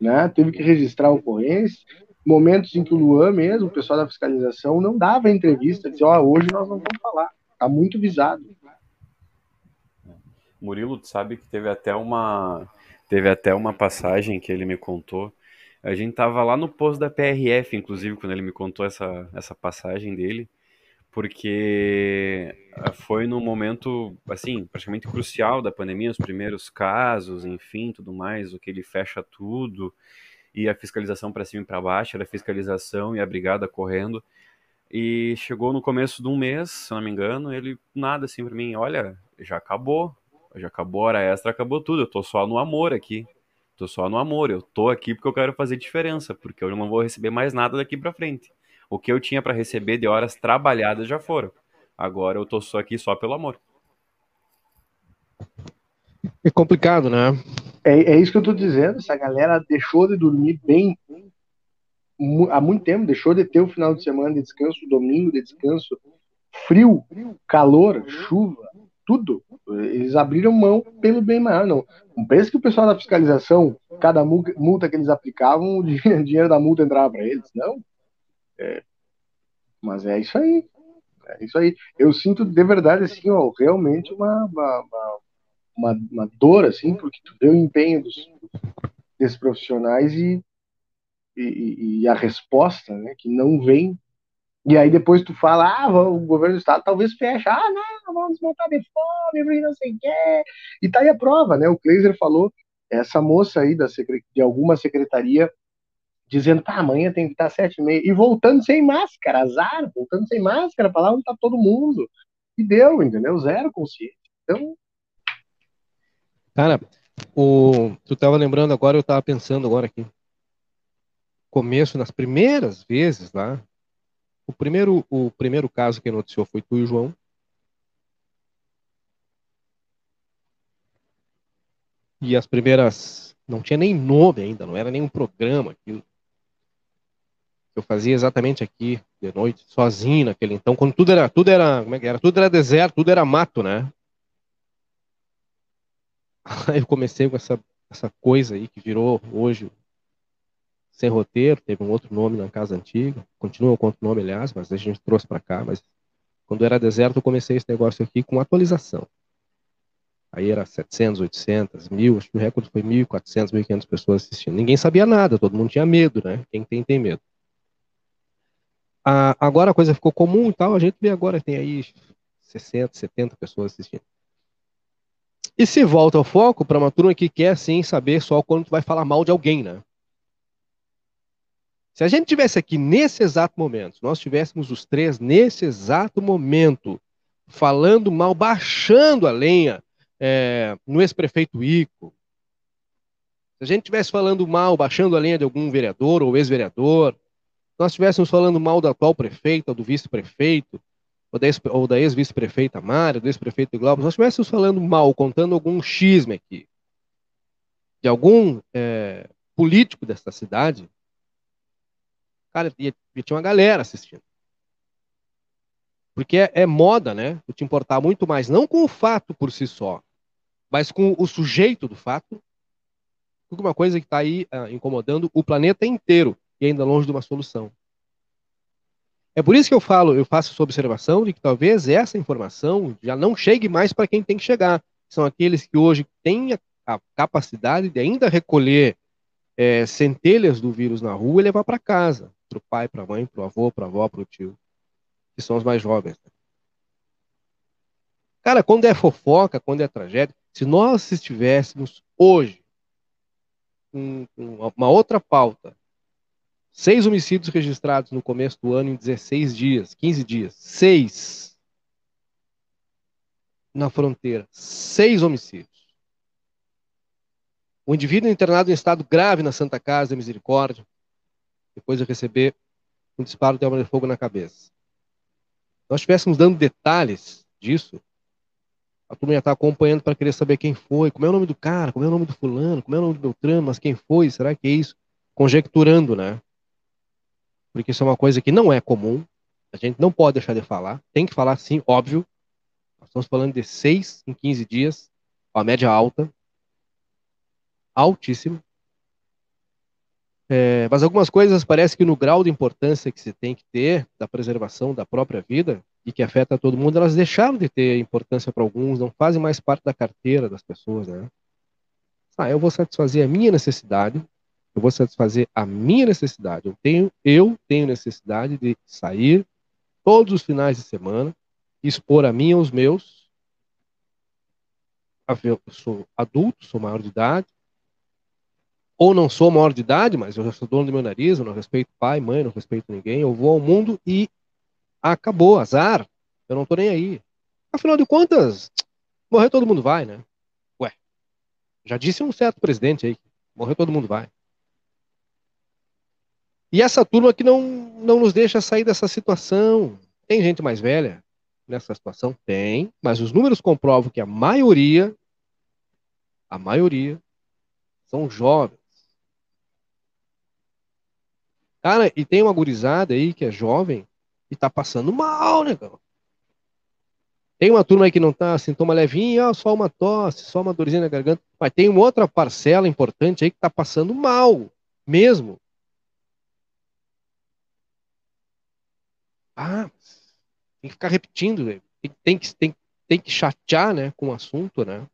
né? teve que registrar ocorrência. Momentos em que o Luan mesmo, o pessoal da fiscalização, não dava entrevista, dizia, ó, hoje nós não vamos falar. Tá muito visado. Murilo, tu sabe que teve até uma teve até uma passagem que ele me contou. A gente tava lá no posto da PRF, inclusive, quando ele me contou essa, essa passagem dele, porque ah, foi no momento, assim, praticamente crucial da pandemia, os primeiros casos, enfim, tudo mais, o que ele fecha tudo, e a fiscalização para cima e para baixo, era fiscalização e a brigada correndo. E chegou no começo de um mês, se não me engano, ele nada assim para mim, olha, já acabou, já acabou a hora extra, acabou tudo. Eu tô só no amor aqui. Tô só no amor. Eu tô aqui porque eu quero fazer diferença, porque eu não vou receber mais nada daqui para frente. O que eu tinha para receber de horas trabalhadas já foram. Agora eu tô só aqui só pelo amor. É complicado, né? É, é isso que eu tô dizendo. Essa galera deixou de dormir bem há muito tempo, deixou de ter o final de semana de descanso, domingo de descanso, frio, calor, chuva, tudo. Eles abriram mão pelo bem maior. Não, pensa que o pessoal da fiscalização, cada multa que eles aplicavam, o dinheiro da multa entrava para eles. Não. É, mas é isso aí. É isso aí. Eu sinto de verdade, assim, ó, realmente uma, uma, uma, uma dor, assim, porque tu vê o empenho dos, desses profissionais e, e, e a resposta, né, que não vem e aí depois tu fala, ah, o governo do estado talvez feche. Ah, não, vamos matar de fome, não sei o quê. E tá aí a prova, né? O Kleiser falou, essa moça aí da de alguma secretaria dizendo, tá, amanhã tem que estar sete e meia. E voltando sem máscara, azar, voltando sem máscara, pra lá onde tá todo mundo. E deu, entendeu? Zero consciência. Então... Cara, o... tu tava lembrando agora, eu tava pensando agora aqui. começo, nas primeiras vezes lá, o primeiro, o primeiro caso que noticiou foi tu e o João. E as primeiras. Não tinha nem nome ainda, não era nem um programa aquilo. Eu fazia exatamente aqui, de noite, sozinho naquele então, quando tudo era. Tudo era. Como é que era? Tudo era deserto, tudo era mato, né? Aí eu comecei com essa, essa coisa aí que virou hoje sem roteiro, teve um outro nome na casa antiga, continua com outro nome, aliás, mas a gente trouxe para cá, mas quando era deserto eu comecei esse negócio aqui com atualização. Aí era 700, 800, 1000, acho que o recorde foi 1.400, 1.500 pessoas assistindo. Ninguém sabia nada, todo mundo tinha medo, né? Quem tem, tem medo. Ah, agora a coisa ficou comum e tal, a gente vê agora, tem aí 60, 70 pessoas assistindo. E se volta ao foco para uma turma que quer, sim, saber só quando tu vai falar mal de alguém, né? Se a gente tivesse aqui nesse exato momento, nós tivéssemos os três nesse exato momento, falando mal, baixando a lenha é, no ex-prefeito Ico, se a gente estivesse falando mal, baixando a lenha de algum vereador ou ex-vereador, nós estivéssemos falando mal do atual prefeito, ou do vice-prefeito, ou da ex-vice-prefeita Mária, do ex-prefeito Globo, nós estivéssemos falando mal, contando algum xisme aqui, de algum é, político desta cidade, Cara, e, tinha uma galera assistindo. Porque é, é moda, né? Tu te importar muito mais, não com o fato por si só, mas com o sujeito do fato, uma coisa que está aí uh, incomodando o planeta inteiro e ainda longe de uma solução. É por isso que eu falo, eu faço essa observação de que talvez essa informação já não chegue mais para quem tem que chegar. São aqueles que hoje têm a, a capacidade de ainda recolher é, centelhas do vírus na rua e levar para casa para o pai, para a mãe, para o avô, para a avó, para o tio, que são os mais jovens. Cara, quando é fofoca, quando é tragédia, se nós estivéssemos hoje com uma outra pauta, seis homicídios registrados no começo do ano em 16 dias, 15 dias, seis na fronteira, seis homicídios. O indivíduo internado em estado grave na Santa Casa Misericórdia, depois de receber um disparo de arma de fogo na cabeça. Nós estivéssemos dando detalhes disso, a turma ia estar acompanhando para querer saber quem foi, como é o nome do cara, como é o nome do fulano, como é o nome do Beltrano, mas quem foi, será que é isso? Conjecturando, né? Porque isso é uma coisa que não é comum, a gente não pode deixar de falar, tem que falar sim, óbvio. Nós estamos falando de 6 em 15 dias, a média alta, altíssima. É, mas algumas coisas parece que no grau de importância que se tem que ter da preservação da própria vida e que afeta todo mundo, elas deixaram de ter importância para alguns, não fazem mais parte da carteira das pessoas, né? Ah, eu vou satisfazer a minha necessidade, eu vou satisfazer a minha necessidade. Eu tenho, eu tenho necessidade de sair todos os finais de semana, expor a e aos meus. Eu sou adulto, sou maior de idade, ou não sou maior de idade, mas eu já sou dono do meu nariz, eu não respeito pai, mãe, não respeito ninguém, eu vou ao mundo e acabou, azar, eu não tô nem aí. Afinal de contas, morrer todo mundo vai, né? Ué, já disse um certo presidente aí, morrer todo mundo vai. E essa turma que não, não nos deixa sair dessa situação. Tem gente mais velha nessa situação? Tem, mas os números comprovam que a maioria, a maioria, são jovens. Cara, e tem uma gurizada aí que é jovem e tá passando mal, né, cara? Tem uma turma aí que não tá sintoma levinho, só uma tosse, só uma dorzinha na garganta. Mas tem uma outra parcela importante aí que tá passando mal, mesmo. Ah, tem que ficar repetindo, tem, tem, que, tem, tem que chatear né, com o assunto, né?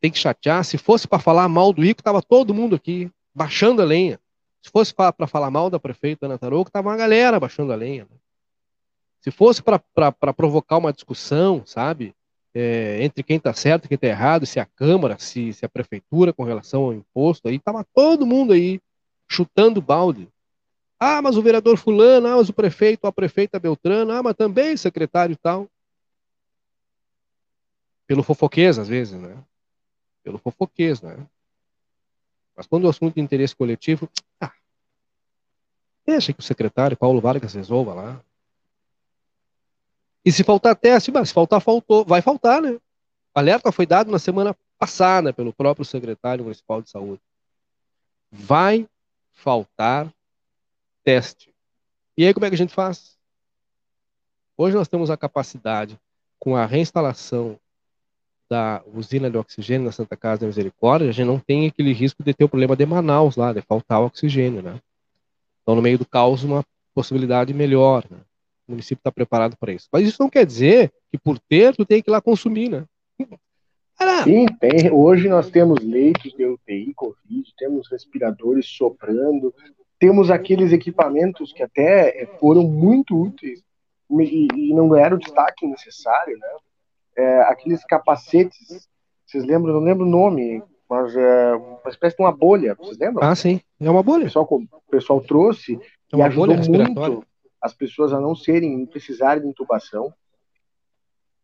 Tem que chatear. Se fosse para falar mal do Ico, tava todo mundo aqui, baixando a lenha. Se fosse para falar mal da prefeita Ana Tarouco, tava uma galera baixando a lenha. Né? Se fosse para provocar uma discussão, sabe, é, entre quem está certo e quem está errado, se a Câmara, se, se a Prefeitura com relação ao imposto, aí tava todo mundo aí chutando balde. Ah, mas o vereador fulano, ah, mas o prefeito, a prefeita Beltrano, ah, mas também secretário e tal. Pelo fofoquês, às vezes, né? Pelo fofoquês, né? Mas quando o assunto de interesse coletivo, Deixa que o secretário Paulo Vargas resolva lá. E se faltar teste, mas se faltar, faltou. Vai faltar, né? O alerta foi dado na semana passada pelo próprio secretário municipal de saúde. Vai faltar teste. E aí, como é que a gente faz? Hoje nós temos a capacidade, com a reinstalação da usina de oxigênio na Santa Casa da Misericórdia, a gente não tem aquele risco de ter o problema de Manaus lá, de faltar oxigênio, né? Então, no meio do caos, uma possibilidade melhor, né? O município está preparado para isso. Mas isso não quer dizer que por ter, tu tem que ir lá consumir, né? Sim, tem. Hoje nós temos leitos de UTI, Covid, temos respiradores soprando, temos aqueles equipamentos que até foram muito úteis e, e não ganharam o destaque necessário, né? É, aqueles capacetes, vocês lembram? Não lembro o nome, mas é uma espécie de uma bolha, vocês lembram? Ah, sim, é uma bolha. O pessoal, o pessoal trouxe é e ajudou muito as pessoas a não serem, não precisarem de intubação.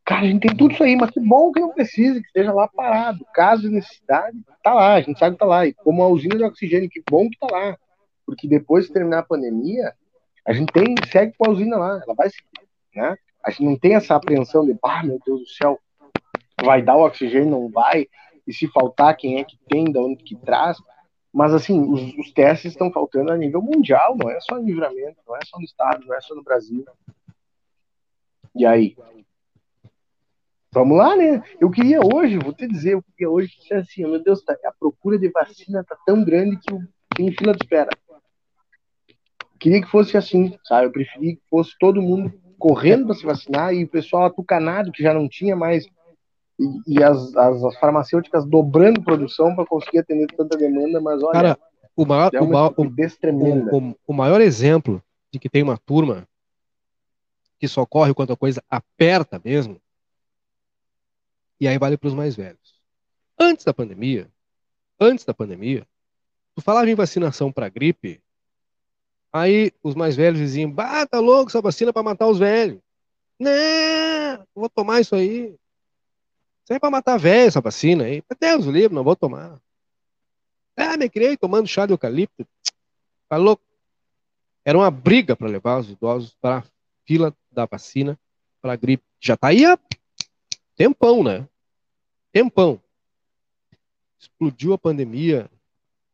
Cara, a gente tem tudo isso aí, mas que bom que não precisa, que esteja lá parado. Caso de necessidade, tá lá, a gente sabe que tá lá. E como a usina de oxigênio, que bom que tá lá. Porque depois de terminar a pandemia, a gente tem, segue com a usina lá, ela vai seguir, né? A gente não tem essa apreensão de, ah, meu Deus do céu, vai dar o oxigênio, não vai, e se faltar, quem é que tem, da onde que traz. Mas, assim, os, os testes estão faltando a nível mundial, não é só em livramento, não é só no estado, não é só no Brasil. E aí? Vamos lá, né? Eu queria hoje, vou te dizer, eu queria hoje que assim, meu Deus, tá, a procura de vacina tá tão grande que tem fila de espera. Queria que fosse assim, sabe? Eu preferia que fosse todo mundo correndo para se vacinar e o pessoal atucanado que já não tinha mais e, e as, as, as, farmacêuticas dobrando produção para conseguir atender tanta demanda, mas olha, Cara, o maior, é o, maior, o, o, o, maior exemplo de que tem uma turma que só corre quando a coisa aperta mesmo, e aí vale para os mais velhos. Antes da pandemia, antes da pandemia, tu falava em vacinação para gripe, aí os mais velhos diziam, bah, tá louco essa vacina para matar os velhos. Não, vou tomar isso aí. Isso é pra matar velho, essa vacina aí. Deus o livro, não vou tomar. Ah, me criei tomando chá de eucalipto. Louco? Era uma briga para levar os idosos para a fila da vacina para a gripe. Já tá aí há tempão, né? Tempão. Explodiu a pandemia.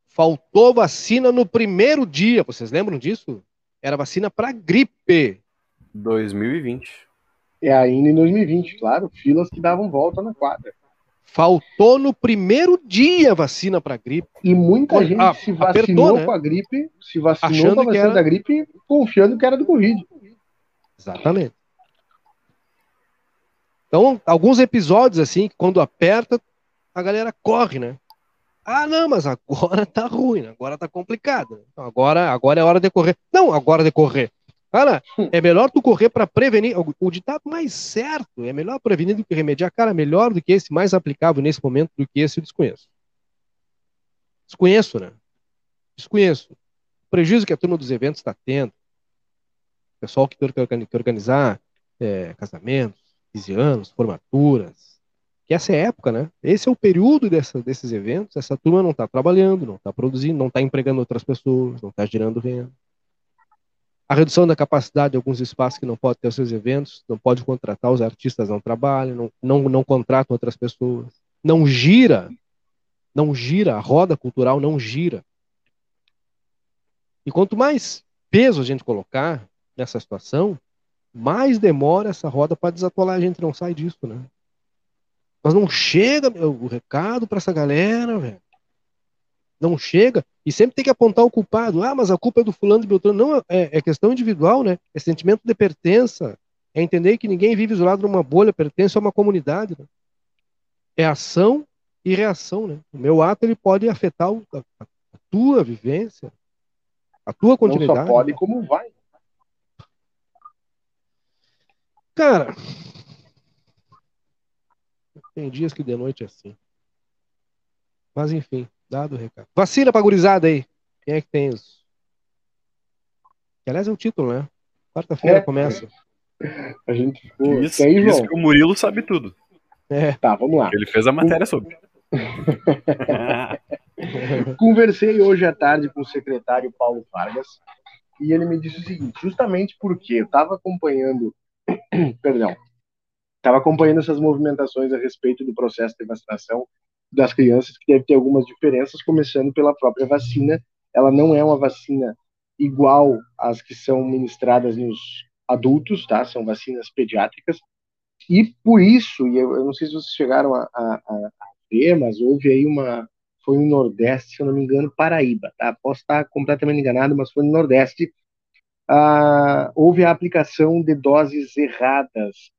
Faltou vacina no primeiro dia. Vocês lembram disso? Era vacina para gripe. 2020. É ainda em 2020, claro, filas que davam volta na quadra. Faltou no primeiro dia vacina para gripe. E muita gente ah, se vacinou apertou, né? com a gripe, se vacinou Achando com a vacina era... da gripe, confiando que era do Covid. Exatamente. Então, alguns episódios assim, quando aperta, a galera corre, né? Ah, não, mas agora tá ruim, agora tá complicado. Agora, agora é hora de correr. Não, agora de correr. Cara, é melhor tu correr para prevenir. O, o, ditado mais certo é melhor prevenir do que remediar. Cara, melhor do que esse, mais aplicável nesse momento do que esse, eu desconheço. Desconheço, né? Desconheço. O prejuízo que a turma dos eventos está tendo. O pessoal que tem que organizar é, casamentos, 15 anos, formaturas. Que essa é a época, né? Esse é o período dessa, desses eventos. Essa turma não está trabalhando, não está produzindo, não está empregando outras pessoas, não está gerando renda a redução da capacidade de alguns espaços que não podem ter os seus eventos, não pode contratar os artistas, não trabalham, não, não, não contratam outras pessoas, não gira, não gira, a roda cultural não gira. E quanto mais peso a gente colocar nessa situação, mais demora essa roda para desatolar, a gente não sai disso, né? Mas não chega meu, o recado para essa galera, velho não chega, e sempre tem que apontar o culpado. Ah, mas a culpa é do fulano de Beltrano. Não, é, é questão individual, né? É sentimento de pertença. É entender que ninguém vive isolado numa bolha, pertence a uma comunidade. Né? É ação e reação, né? O meu ato ele pode afetar a, a tua vivência, a tua continuidade. Não só pode, como vai. Cara, tem dias que de noite é assim. Mas enfim. Dado o recado. Vacina pra gurizada aí. Quem é que tem os. Que, aliás, é o título, né? Quarta-feira é. começa. A gente ficou. Isso, aí, isso que o Murilo sabe tudo. É. Tá, vamos lá. Ele fez a matéria sobre. Conversei hoje à tarde com o secretário Paulo Vargas e ele me disse o seguinte: justamente porque eu estava acompanhando, perdão, estava acompanhando essas movimentações a respeito do processo de vacinação das crianças, que deve ter algumas diferenças, começando pela própria vacina. Ela não é uma vacina igual às que são ministradas nos adultos, tá? São vacinas pediátricas. E por isso, e eu, eu não sei se vocês chegaram a, a, a ver, mas houve aí uma. Foi no Nordeste, se eu não me engano, Paraíba, tá? Posso estar completamente enganado, mas foi no Nordeste. Ah, houve a aplicação de doses erradas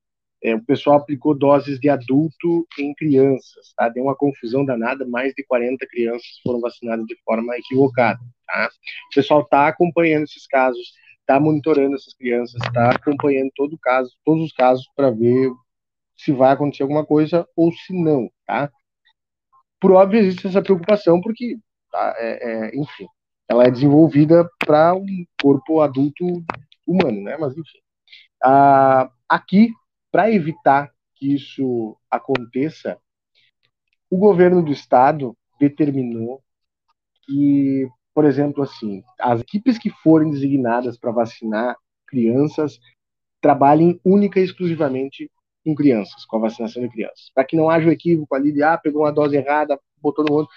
é, o pessoal aplicou doses de adulto em crianças, tá? Deu uma confusão danada, mais de 40 crianças foram vacinadas de forma equivocada, tá? O pessoal está acompanhando esses casos, está monitorando essas crianças, está acompanhando todo o caso, todos os casos para ver se vai acontecer alguma coisa ou se não, tá? Por óbvio existe essa preocupação porque, tá, é, é, enfim, ela é desenvolvida para um corpo adulto humano, né? Mas enfim, ah, aqui para evitar que isso aconteça, o governo do estado determinou que, por exemplo, assim, as equipes que forem designadas para vacinar crianças trabalhem única e exclusivamente com crianças, com a vacinação de crianças, para que não haja um equívoco ali de ah, pegou uma dose errada, botou no outro,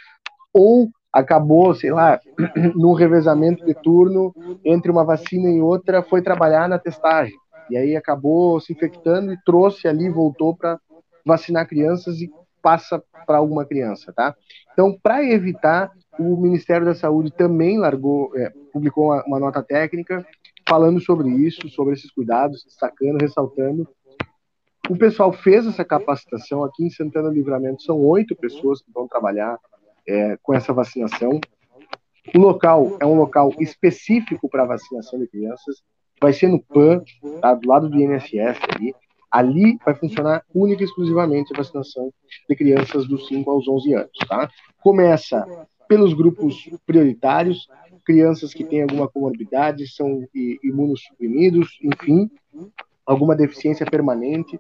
ou acabou, sei lá, no revezamento de turno entre uma vacina e outra, foi trabalhar na testagem. E aí acabou se infectando e trouxe ali, voltou para vacinar crianças e passa para alguma criança, tá? Então, para evitar, o Ministério da Saúde também largou, é, publicou uma, uma, nota técnica falando sobre isso, sobre esses cuidados, destacando, ressaltando. O pessoal fez essa capacitação aqui em Santana Livramento, são oito pessoas que vão trabalhar é, com essa vacinação. O local é um local específico para vacinação de crianças vai ser no PAN, tá? do lado do INSS ali. Ali vai funcionar única e exclusivamente a vacinação de crianças dos 5 aos 11 anos, tá? Começa pelos grupos prioritários, crianças que têm alguma comorbidade, são imunossuprimidos, enfim, alguma deficiência permanente.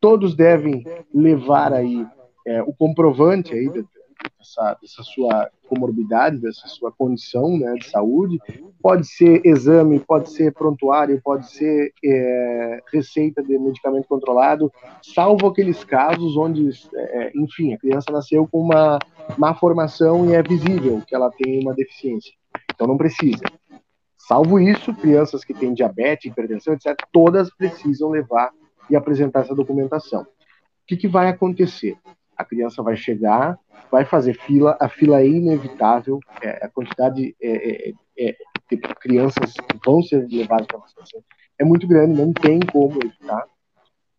Todos devem levar aí é, o comprovante aí dessa, dessa sua comorbidade, dessa sua condição né, de saúde. Pode ser exame, pode ser prontuário, pode ser é, receita de medicamento controlado, salvo aqueles casos onde, é, enfim, a criança nasceu com uma má formação e é visível que ela tem uma deficiência. Então não precisa. Salvo isso, crianças que têm diabetes, hipertensão, etc., todas precisam levar e apresentar essa documentação. O que, que vai acontecer? A criança vai chegar, vai fazer fila, a fila é inevitável, é, a quantidade é, é, é de crianças que vão ser levadas para vacinação é muito grande, não tem como evitar.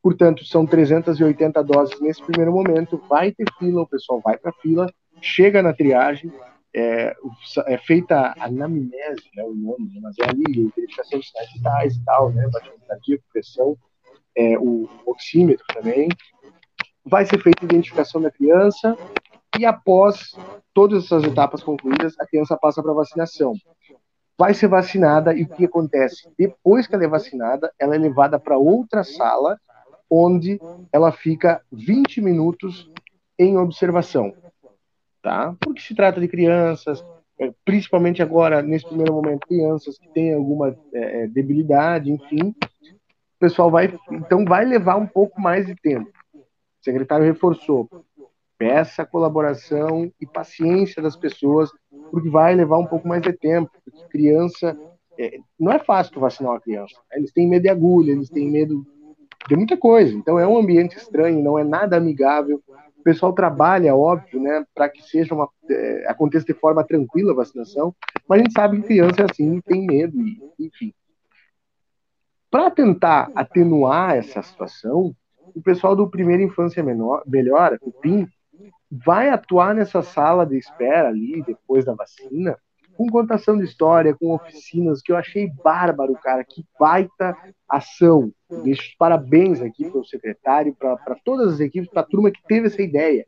Portanto, são 380 doses nesse primeiro momento, vai ter fila, o pessoal vai para fila, chega na triagem, é, é, feita a anamnese, né, o nome, né, mas é ali, verificação de sinais vitais e tal, né, batimento cardíaco, pressão, é, o oxímetro também, vai ser feita a identificação da criança e após todas essas etapas concluídas, a criança passa para vacinação. Vai ser vacinada e o que acontece? Depois que ela é vacinada, ela é levada para outra sala, onde ela fica 20 minutos em observação, tá? Porque se trata de crianças, é, principalmente agora, nesse primeiro momento, crianças que têm alguma é, é, debilidade, enfim, o pessoal vai, então vai levar um pouco mais de tempo secretário reforçou. Peça colaboração e paciência das pessoas, porque vai levar um pouco mais de tempo. Porque criança. É, não é fácil vacinar uma criança. Né? Eles têm medo de agulha, eles têm medo de muita coisa. Então é um ambiente estranho, não é nada amigável. O pessoal trabalha, óbvio, né, para que seja uma é, aconteça de forma tranquila a vacinação, mas a gente sabe que criança é assim, tem medo, enfim. Para tentar atenuar essa situação, o pessoal do Primeira Infância Menor, Melhor, o PIN, vai atuar nessa sala de espera ali, depois da vacina, com contação de história, com oficinas, que eu achei bárbaro, cara, que baita ação. Deixo parabéns aqui para o secretário, para todas as equipes, para a turma que teve essa ideia.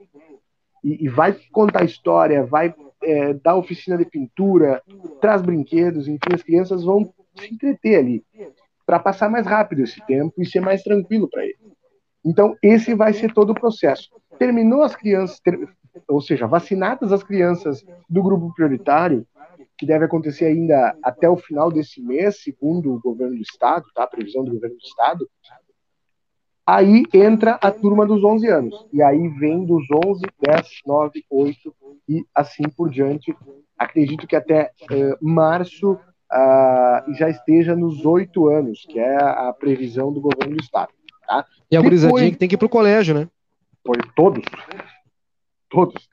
E, e vai contar história, vai é, dar oficina de pintura, traz brinquedos, enfim, as crianças vão se entreter ali, para passar mais rápido esse tempo e ser mais tranquilo para eles. Então, esse vai ser todo o processo. Terminou as crianças, ter, ou seja, vacinadas as crianças do grupo prioritário, que deve acontecer ainda até o final desse mês, segundo o governo do estado, tá? A previsão do governo do estado. Aí entra a turma dos 11 anos. E aí vem dos 11, 10, 9, 8 e assim por diante. Acredito que até uh, março uh, já esteja nos 8 anos, que é a previsão do governo do estado. Tá? E a gurizadinha que tem que ir pro colégio, né? Pois, todos. Todos.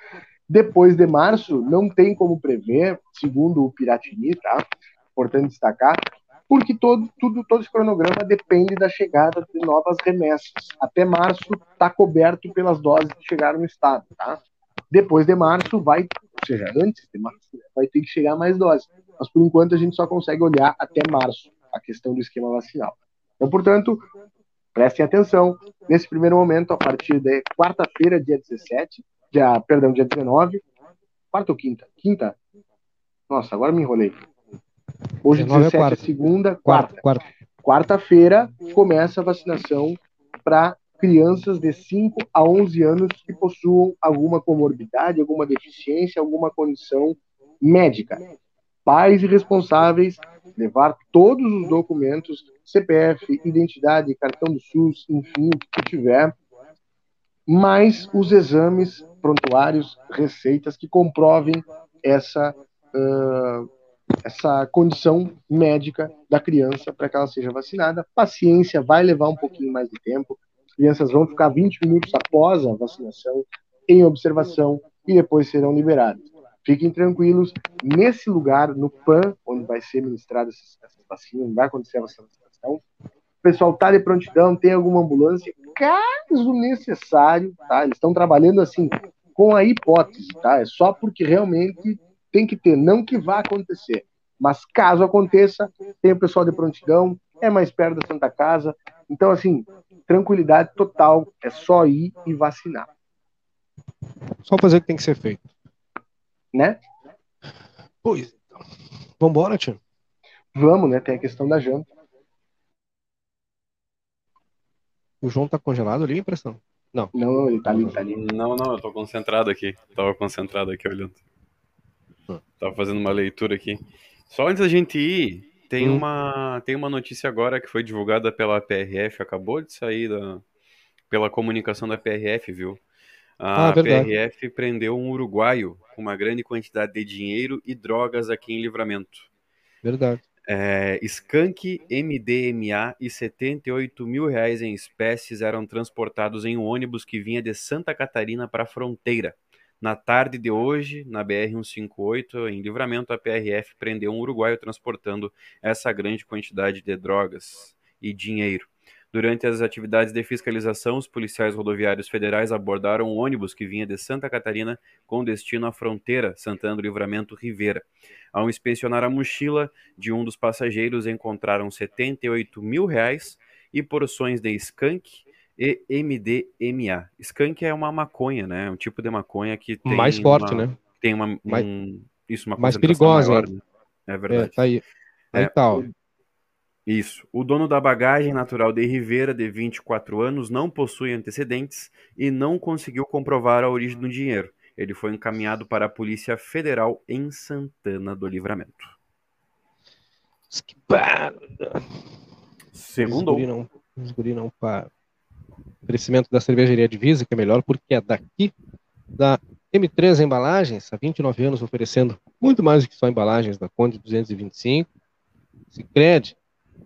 Depois de março, não tem como prever, segundo o Piratini, tá? Importante destacar, porque todo, tudo, todo esse cronograma depende da chegada de novas remessas. Até março está coberto pelas doses que chegaram no estado, tá? Depois de março vai, ou seja, antes de março, vai ter que chegar mais doses. Mas por enquanto a gente só consegue olhar até março a questão do esquema vacinal. Então, portanto, prestem atenção. Nesse primeiro momento, a partir de quarta-feira, dia 17, dia, perdão, dia 19, quarta ou quinta? Quinta? Nossa, agora me enrolei. Hoje, 17 é, é segunda, quarta. quarta. Quarta-feira começa a vacinação para crianças de 5 a 11 anos que possuam alguma comorbidade, alguma deficiência, alguma condição médica. Pais e responsáveis levar todos os documentos, CPF, identidade, cartão do SUS, enfim, o que tiver, mais os exames prontuários, receitas que comprovem essa, uh, essa condição médica da criança para que ela seja vacinada. Paciência vai levar um pouquinho mais de tempo. As crianças vão ficar 20 minutos após a vacinação em observação e depois serão liberadas. Fiquem tranquilos, nesse lugar, no PAN, onde vai ser ministrada essa vacina, onde vai acontecer a vacinação, o pessoal está de prontidão, tem alguma ambulância, caso necessário, tá? Eles estão trabalhando assim, com a hipótese, tá? É só porque realmente tem que ter, não que vá acontecer. Mas caso aconteça, tem o pessoal de prontidão, é mais perto da Santa Casa. Então, assim, tranquilidade total, é só ir e vacinar. Só fazer o que tem que ser feito. Né? Pois então. Vambora, tio? Vamos, né? Tem a questão da janta. O João tá congelado ali, impressão? Não. Não, ele tá ali, tá ali. Não, não, eu tô concentrado aqui. Tava concentrado aqui olhando. Hum. Tava fazendo uma leitura aqui. Só antes da gente ir, tem, hum. uma, tem uma notícia agora que foi divulgada pela PRF, acabou de sair da, pela comunicação da PRF, viu? A ah, PRF prendeu um uruguaio com uma grande quantidade de dinheiro e drogas aqui em Livramento. Verdade. É, skunk, MDMA e 78 mil reais em espécies eram transportados em um ônibus que vinha de Santa Catarina para a fronteira. Na tarde de hoje, na BR-158, em Livramento, a PRF prendeu um uruguaio transportando essa grande quantidade de drogas e dinheiro. Durante as atividades de fiscalização, os policiais rodoviários federais abordaram um ônibus que vinha de Santa Catarina com destino à fronteira Santana do Livramento Rivera. Ao inspecionar a mochila de um dos passageiros, encontraram 78 mil reais e porções de skunk e MDMA. Skunk é uma maconha, né? Um tipo de maconha que tem mais forte, uma, né? Tem uma mais, um, isso, uma mais perigosa. Maior, né? É verdade. É, tá aí. Aí é, tá, ó. Isso. O dono da bagagem, natural de Rivera, de 24 anos, não possui antecedentes e não conseguiu comprovar a origem do dinheiro. Ele foi encaminhado para a Polícia Federal em Santana do Livramento. Que Segundo. Os não, os não para. Crescimento da cervejaria Divisa, que é melhor porque é daqui, da M3 Embalagens, há 29 anos oferecendo muito mais do que só embalagens da Conde 225. Cicred,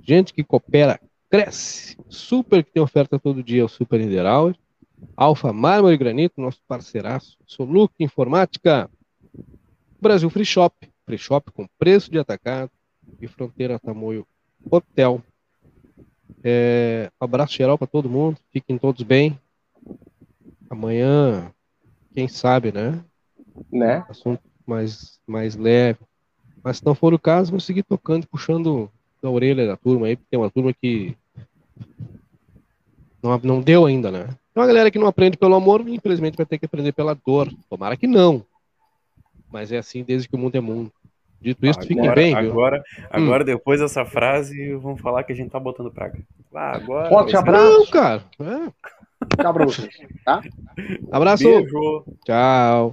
Gente que coopera, cresce. Super que tem oferta todo dia, o Super Niederauer. Alfa Mármore e Granito, nosso parceiraço. Soluc Informática. Brasil Free Shop. Free Shop com preço de atacado. E Fronteira Tamoio Hotel. É, um abraço geral para todo mundo. Fiquem todos bem. Amanhã, quem sabe, né? Né? Assunto mais, mais leve. Mas se não for o caso, vou seguir tocando, puxando da orelha da turma aí, porque tem uma turma que não, não deu ainda, né? Tem uma galera que não aprende pelo amor, infelizmente vai ter que aprender pela dor. Tomara que não. Mas é assim desde que o mundo é mundo. Dito isso, agora, fiquem bem, viu? Agora, agora hum. depois dessa frase, vamos falar que a gente tá botando praga. Ah, agora. Forte abraço. Não, cara. É. Vocês, tá? Abraço. Beijo. Tchau.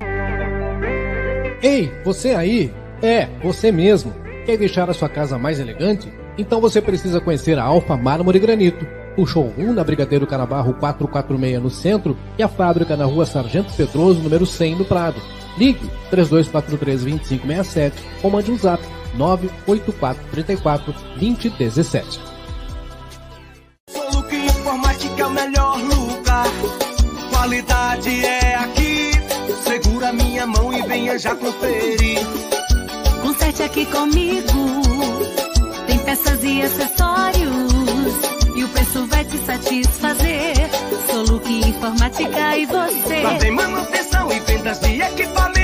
Ei, você aí? É, você mesmo. Quer deixar a sua casa mais elegante? Então você precisa conhecer a Alfa Mármore e Granito. O showroom na Brigadeiro Canabarro 446 no centro e a fábrica na rua Sargento Pedroso, número 100 no Prado. Ligue 3243-2567 ou mande um zap 98434-2017. Soluque Informática é o melhor lugar. Qualidade é venha já conferir. Conserte aqui comigo. Tem peças e acessórios. E o preço vai te satisfazer. Soluque Informática e você. Lá tem manutenção e vendas de equipamentos.